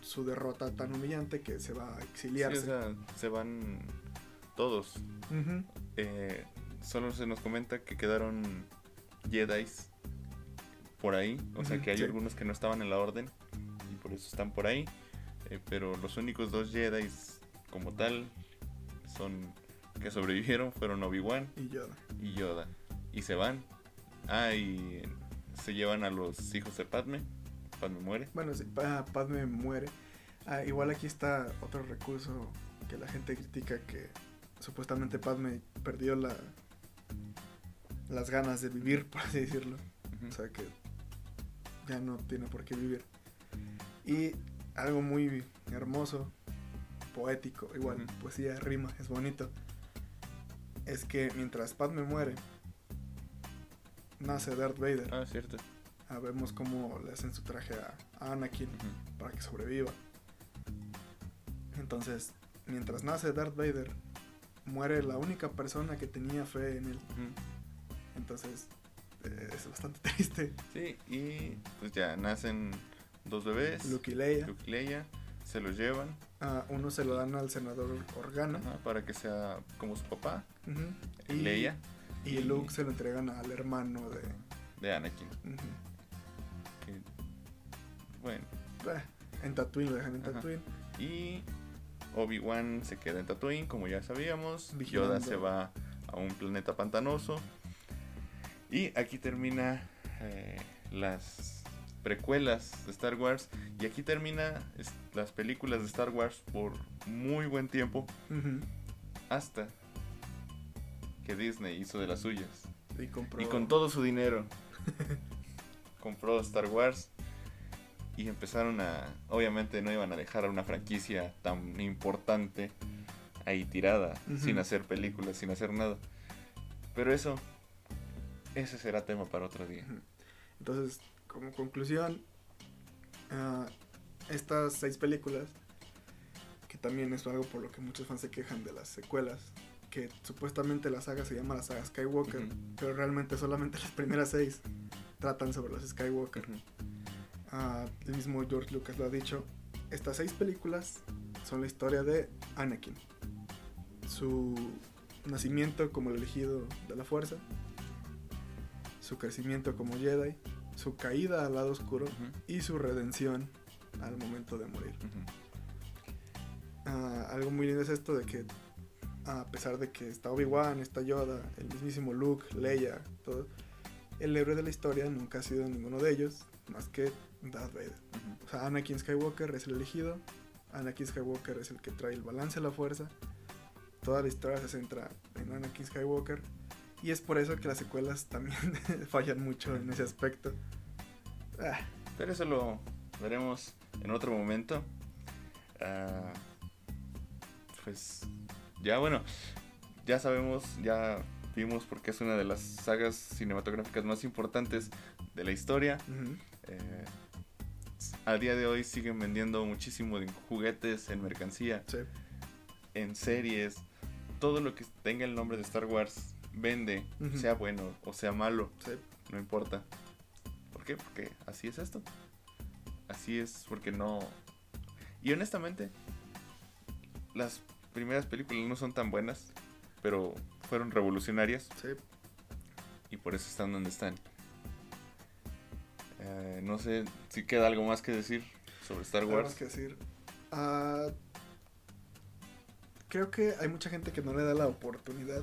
su derrota tan humillante que se va a Sí, exiliarse. o sea, se van todos. Eh, solo se nos comenta que quedaron Jedis por ahí. O sea que hay sí. algunos que no estaban en la orden y por eso están por ahí. Eh, pero los únicos dos Jedis como tal son que sobrevivieron fueron Obi-Wan Y Yoda. y Yoda. Y se van. Ah, y se llevan a los hijos de Padme. Padme muere. Bueno, sí, Pa- Padme muere. Ah, igual aquí está otro recurso que la gente critica que supuestamente Padme perdió la las ganas de vivir, por así decirlo. O sea que ya no tiene por qué vivir. Y algo muy hermoso, poético, igual, poesía, rima, es bonito. es que mientras Padme muere, nace Darth Vader. Ah, cierto. Ah, vemos cómo le hacen su traje a, Anakin para que sobreviva. Entonces, mientras nace Darth Vader, muere la única persona que tenía fe en él. Entonces, eh, es bastante triste. Sí, y pues ya nacen dos bebés. Luke y Leia. Luke y Leia, se los llevan Ah, uno se lo dan al senador Organa. ajá, para que sea como su papá. Y, Leia, Y Luke se lo entregan al hermano de. de Anakin. Que, bueno, Eh, en Tatooine, lo dejan en Ajá. Tatooine. y Obi-Wan se queda en Tatooine, como ya sabíamos. Vigilando. Yoda se va a un planeta pantanoso. Y aquí termina eh, las precuelas de Star Wars. Y aquí termina las películas de Star Wars por muy buen tiempo. Hasta que Disney hizo de las suyas. Y compró. Y con todo su dinero compró Star Wars. Y empezaron a... Obviamente no iban a dejar a una franquicia tan importante ahí tirada, sin hacer películas, sin hacer nada. Pero eso... Ese será tema para otro día. Entonces, como conclusión, ah, estas seis películas, que también es algo por lo que muchos fans se quejan de las secuelas, que supuestamente la saga se llama la saga Skywalker, pero realmente solamente las primeras seis tratan sobre los Skywalker. Ah, el mismo George Lucas lo ha dicho. Estas seis películas son la historia de Anakin. Su nacimiento como el elegido de la fuerza. Su crecimiento como Jedi. Su caída al lado oscuro. Y su redención al momento de morir. Ah, algo muy lindo es esto de que a pesar de que está Obi-Wan, está Yoda, el mismísimo Luke, Leia, todo, el héroe de la historia nunca ha sido ninguno de ellos, más que Darth Vader. O sea, Anakin Skywalker es el elegido. Anakin Skywalker es el que trae el balance a la fuerza. Toda la historia se centra en Anakin Skywalker. Y es por eso que las secuelas también fallan mucho en ese aspecto. Ah, Pero eso lo veremos en otro momento. Ah, pues ya bueno, ya sabemos, ya vimos porque es una de las sagas cinematográficas más importantes de la historia. Eh, al día de hoy siguen vendiendo muchísimo en juguetes, en mercancía, sí, en series. Todo lo que tenga el nombre de Star Wars vende, sea bueno o sea malo sí. no importa. ¿Por qué? Porque así es esto. Así es, porque no... Y honestamente, las primeras películas no son tan buenas, pero fueron revolucionarias sí. y por eso están donde están. Eh, no sé si queda algo más que decir sobre Star Algo Wars. más que decir. Ah, creo que hay mucha gente que no le da la oportunidad.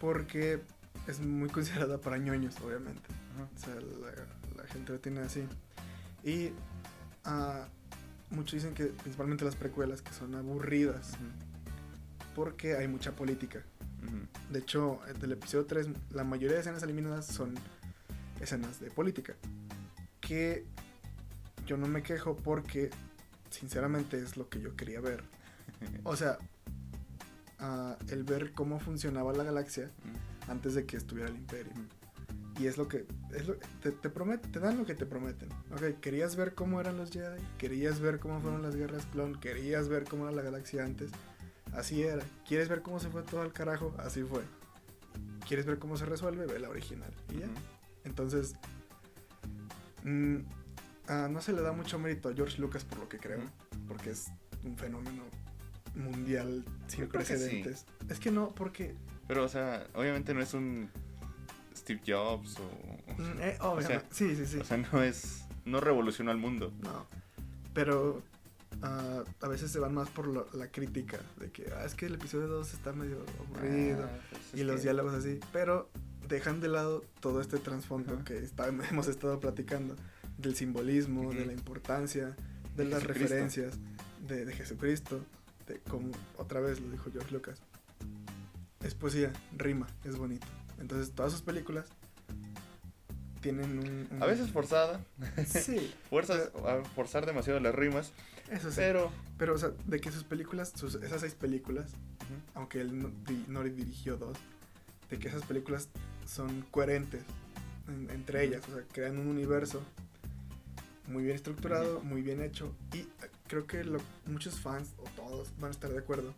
Porque es muy considerada para ñoños, obviamente. O sea, la, la gente lo tiene así. Y ah, muchos dicen que principalmente las precuelas que son aburridas. Porque hay mucha política. De hecho, del episodio 3, la mayoría de escenas eliminadas son escenas de política. Que yo no me quejo porque, sinceramente, es lo que yo quería ver. O sea, ah, el ver cómo funcionaba la galaxia antes de que estuviera el imperio. Y es lo que, es lo, te, te, te dan lo que te prometen. Ok, querías ver cómo eran los Jedi, querías ver cómo fueron las guerras clon, querías ver cómo era la galaxia antes. Así era. ¿Quieres ver cómo se fue todo al carajo? Así fue. ¿Quieres ver cómo se resuelve? Ve la original. Y ya. Entonces, mm, ah, no se le da mucho mérito a George Lucas por lo que creo, porque es un fenómeno mundial sin que sí. precedentes. Es que no, porque Pero, o sea, obviamente no es un Steve Jobs o... mm, eh, obviamente, sí, sí, sí, O sea, no es... No revolucionó al mundo. no, pero ah, a veces se van más por lo- la crítica de que ah, es que el episodio 2 está medio aburrido Ah, pues es y los que- diálogos así, pero dejan de lado todo este trasfondo que está- hemos estado platicando del simbolismo, de la importancia, de De las Jesucristo. referencias de, de Jesucristo, de como otra vez lo dijo George Lucas. Es poesía, rima, es bonito. Entonces todas sus películas tienen un, un- A veces forzada. Sí, Fuerzas, a forzar demasiado las rimas. eso sí. Pero. Pero, o sea, de que sus películas, sus, esas seis películas, aunque él no, di- no dirigió dos, de que esas películas son coherentes en- entre ellas, o sea, crean un universo muy bien estructurado, muy bien hecho, y creo que lo- muchos fans, o todos, van a estar de acuerdo,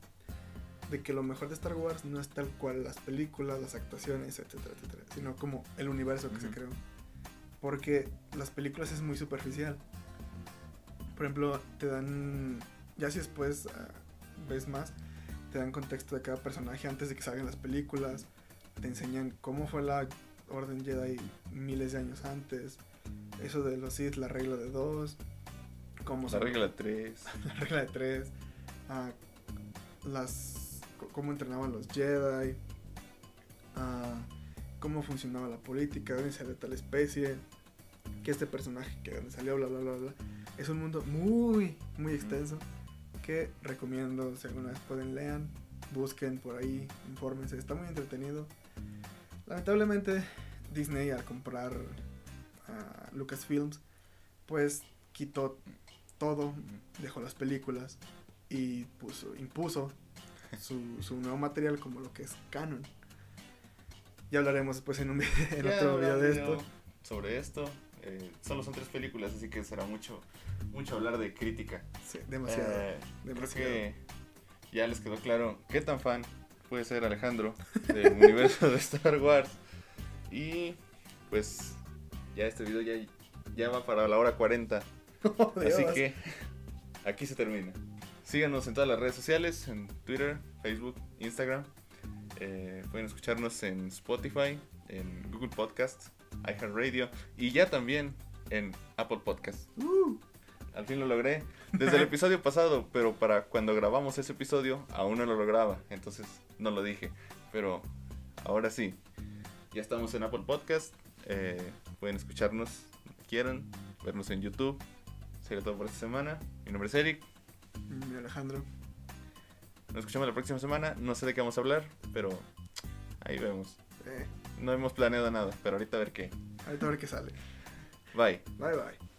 de que lo mejor de Star Wars no es tal cual las películas, las actuaciones, etcétera, etcétera, sino como el universo que se Ujú. creó. Porque las películas es muy superficial. Por ejemplo, te dan, ya si después ah, ves más, te dan contexto de cada personaje antes de que salgan las películas, te enseñan cómo fue la Orden Jedi miles de años antes, eso de los Sith, la regla de dos, cómo La son- regla 3. la regla de tres, ah, las, cómo entrenaban los Jedi, ah, cómo funcionaba la política, de dónde salió tal especie, que este personaje, que de dónde salió, bla, bla, bla, bla. Es un mundo muy, muy extenso que recomiendo, si alguna vez pueden, lean, busquen por ahí, infórmense, está muy entretenido. Lamentablemente, Disney al comprar a Lucasfilms, pues quitó todo dejó las películas y puso, impuso su, su nuevo material como lo que es canon. Ya hablaremos después en, un, vi- en Ya otro video de video esto. Sobre esto. Eh, solo son tres películas, así que será mucho, mucho hablar de crítica. Sí, demasiado. Eh, creo demasiado. que ya les quedó claro qué tan fan puede ser Alejandro del universo de Star Wars. Y pues ya este video ya, ya va para la hora 40. Oh, Así que aquí se termina. Síganos en todas las redes sociales, en Twitter, Facebook, Instagram. Eh, pueden escucharnos en Spotify, en Google Podcast, iHeartRadio y ya también en Apple Podcast. Uh, Al fin lo logré. Desde el episodio pasado, pero para cuando grabamos ese episodio aún no lo lograba, entonces no lo dije. Pero ahora sí, ya estamos en Apple Podcast. eh, pueden escucharnos quieran, vernos en YouTube. Sería todo por esta semana. Mi nombre es Eric. Mi Alejandro. Nos escuchamos la próxima semana. No sé de qué vamos a hablar, pero ahí vemos. Eh, No hemos planeado nada, pero ahorita a ver qué. ahorita a ver qué sale. Bye. Bye bye.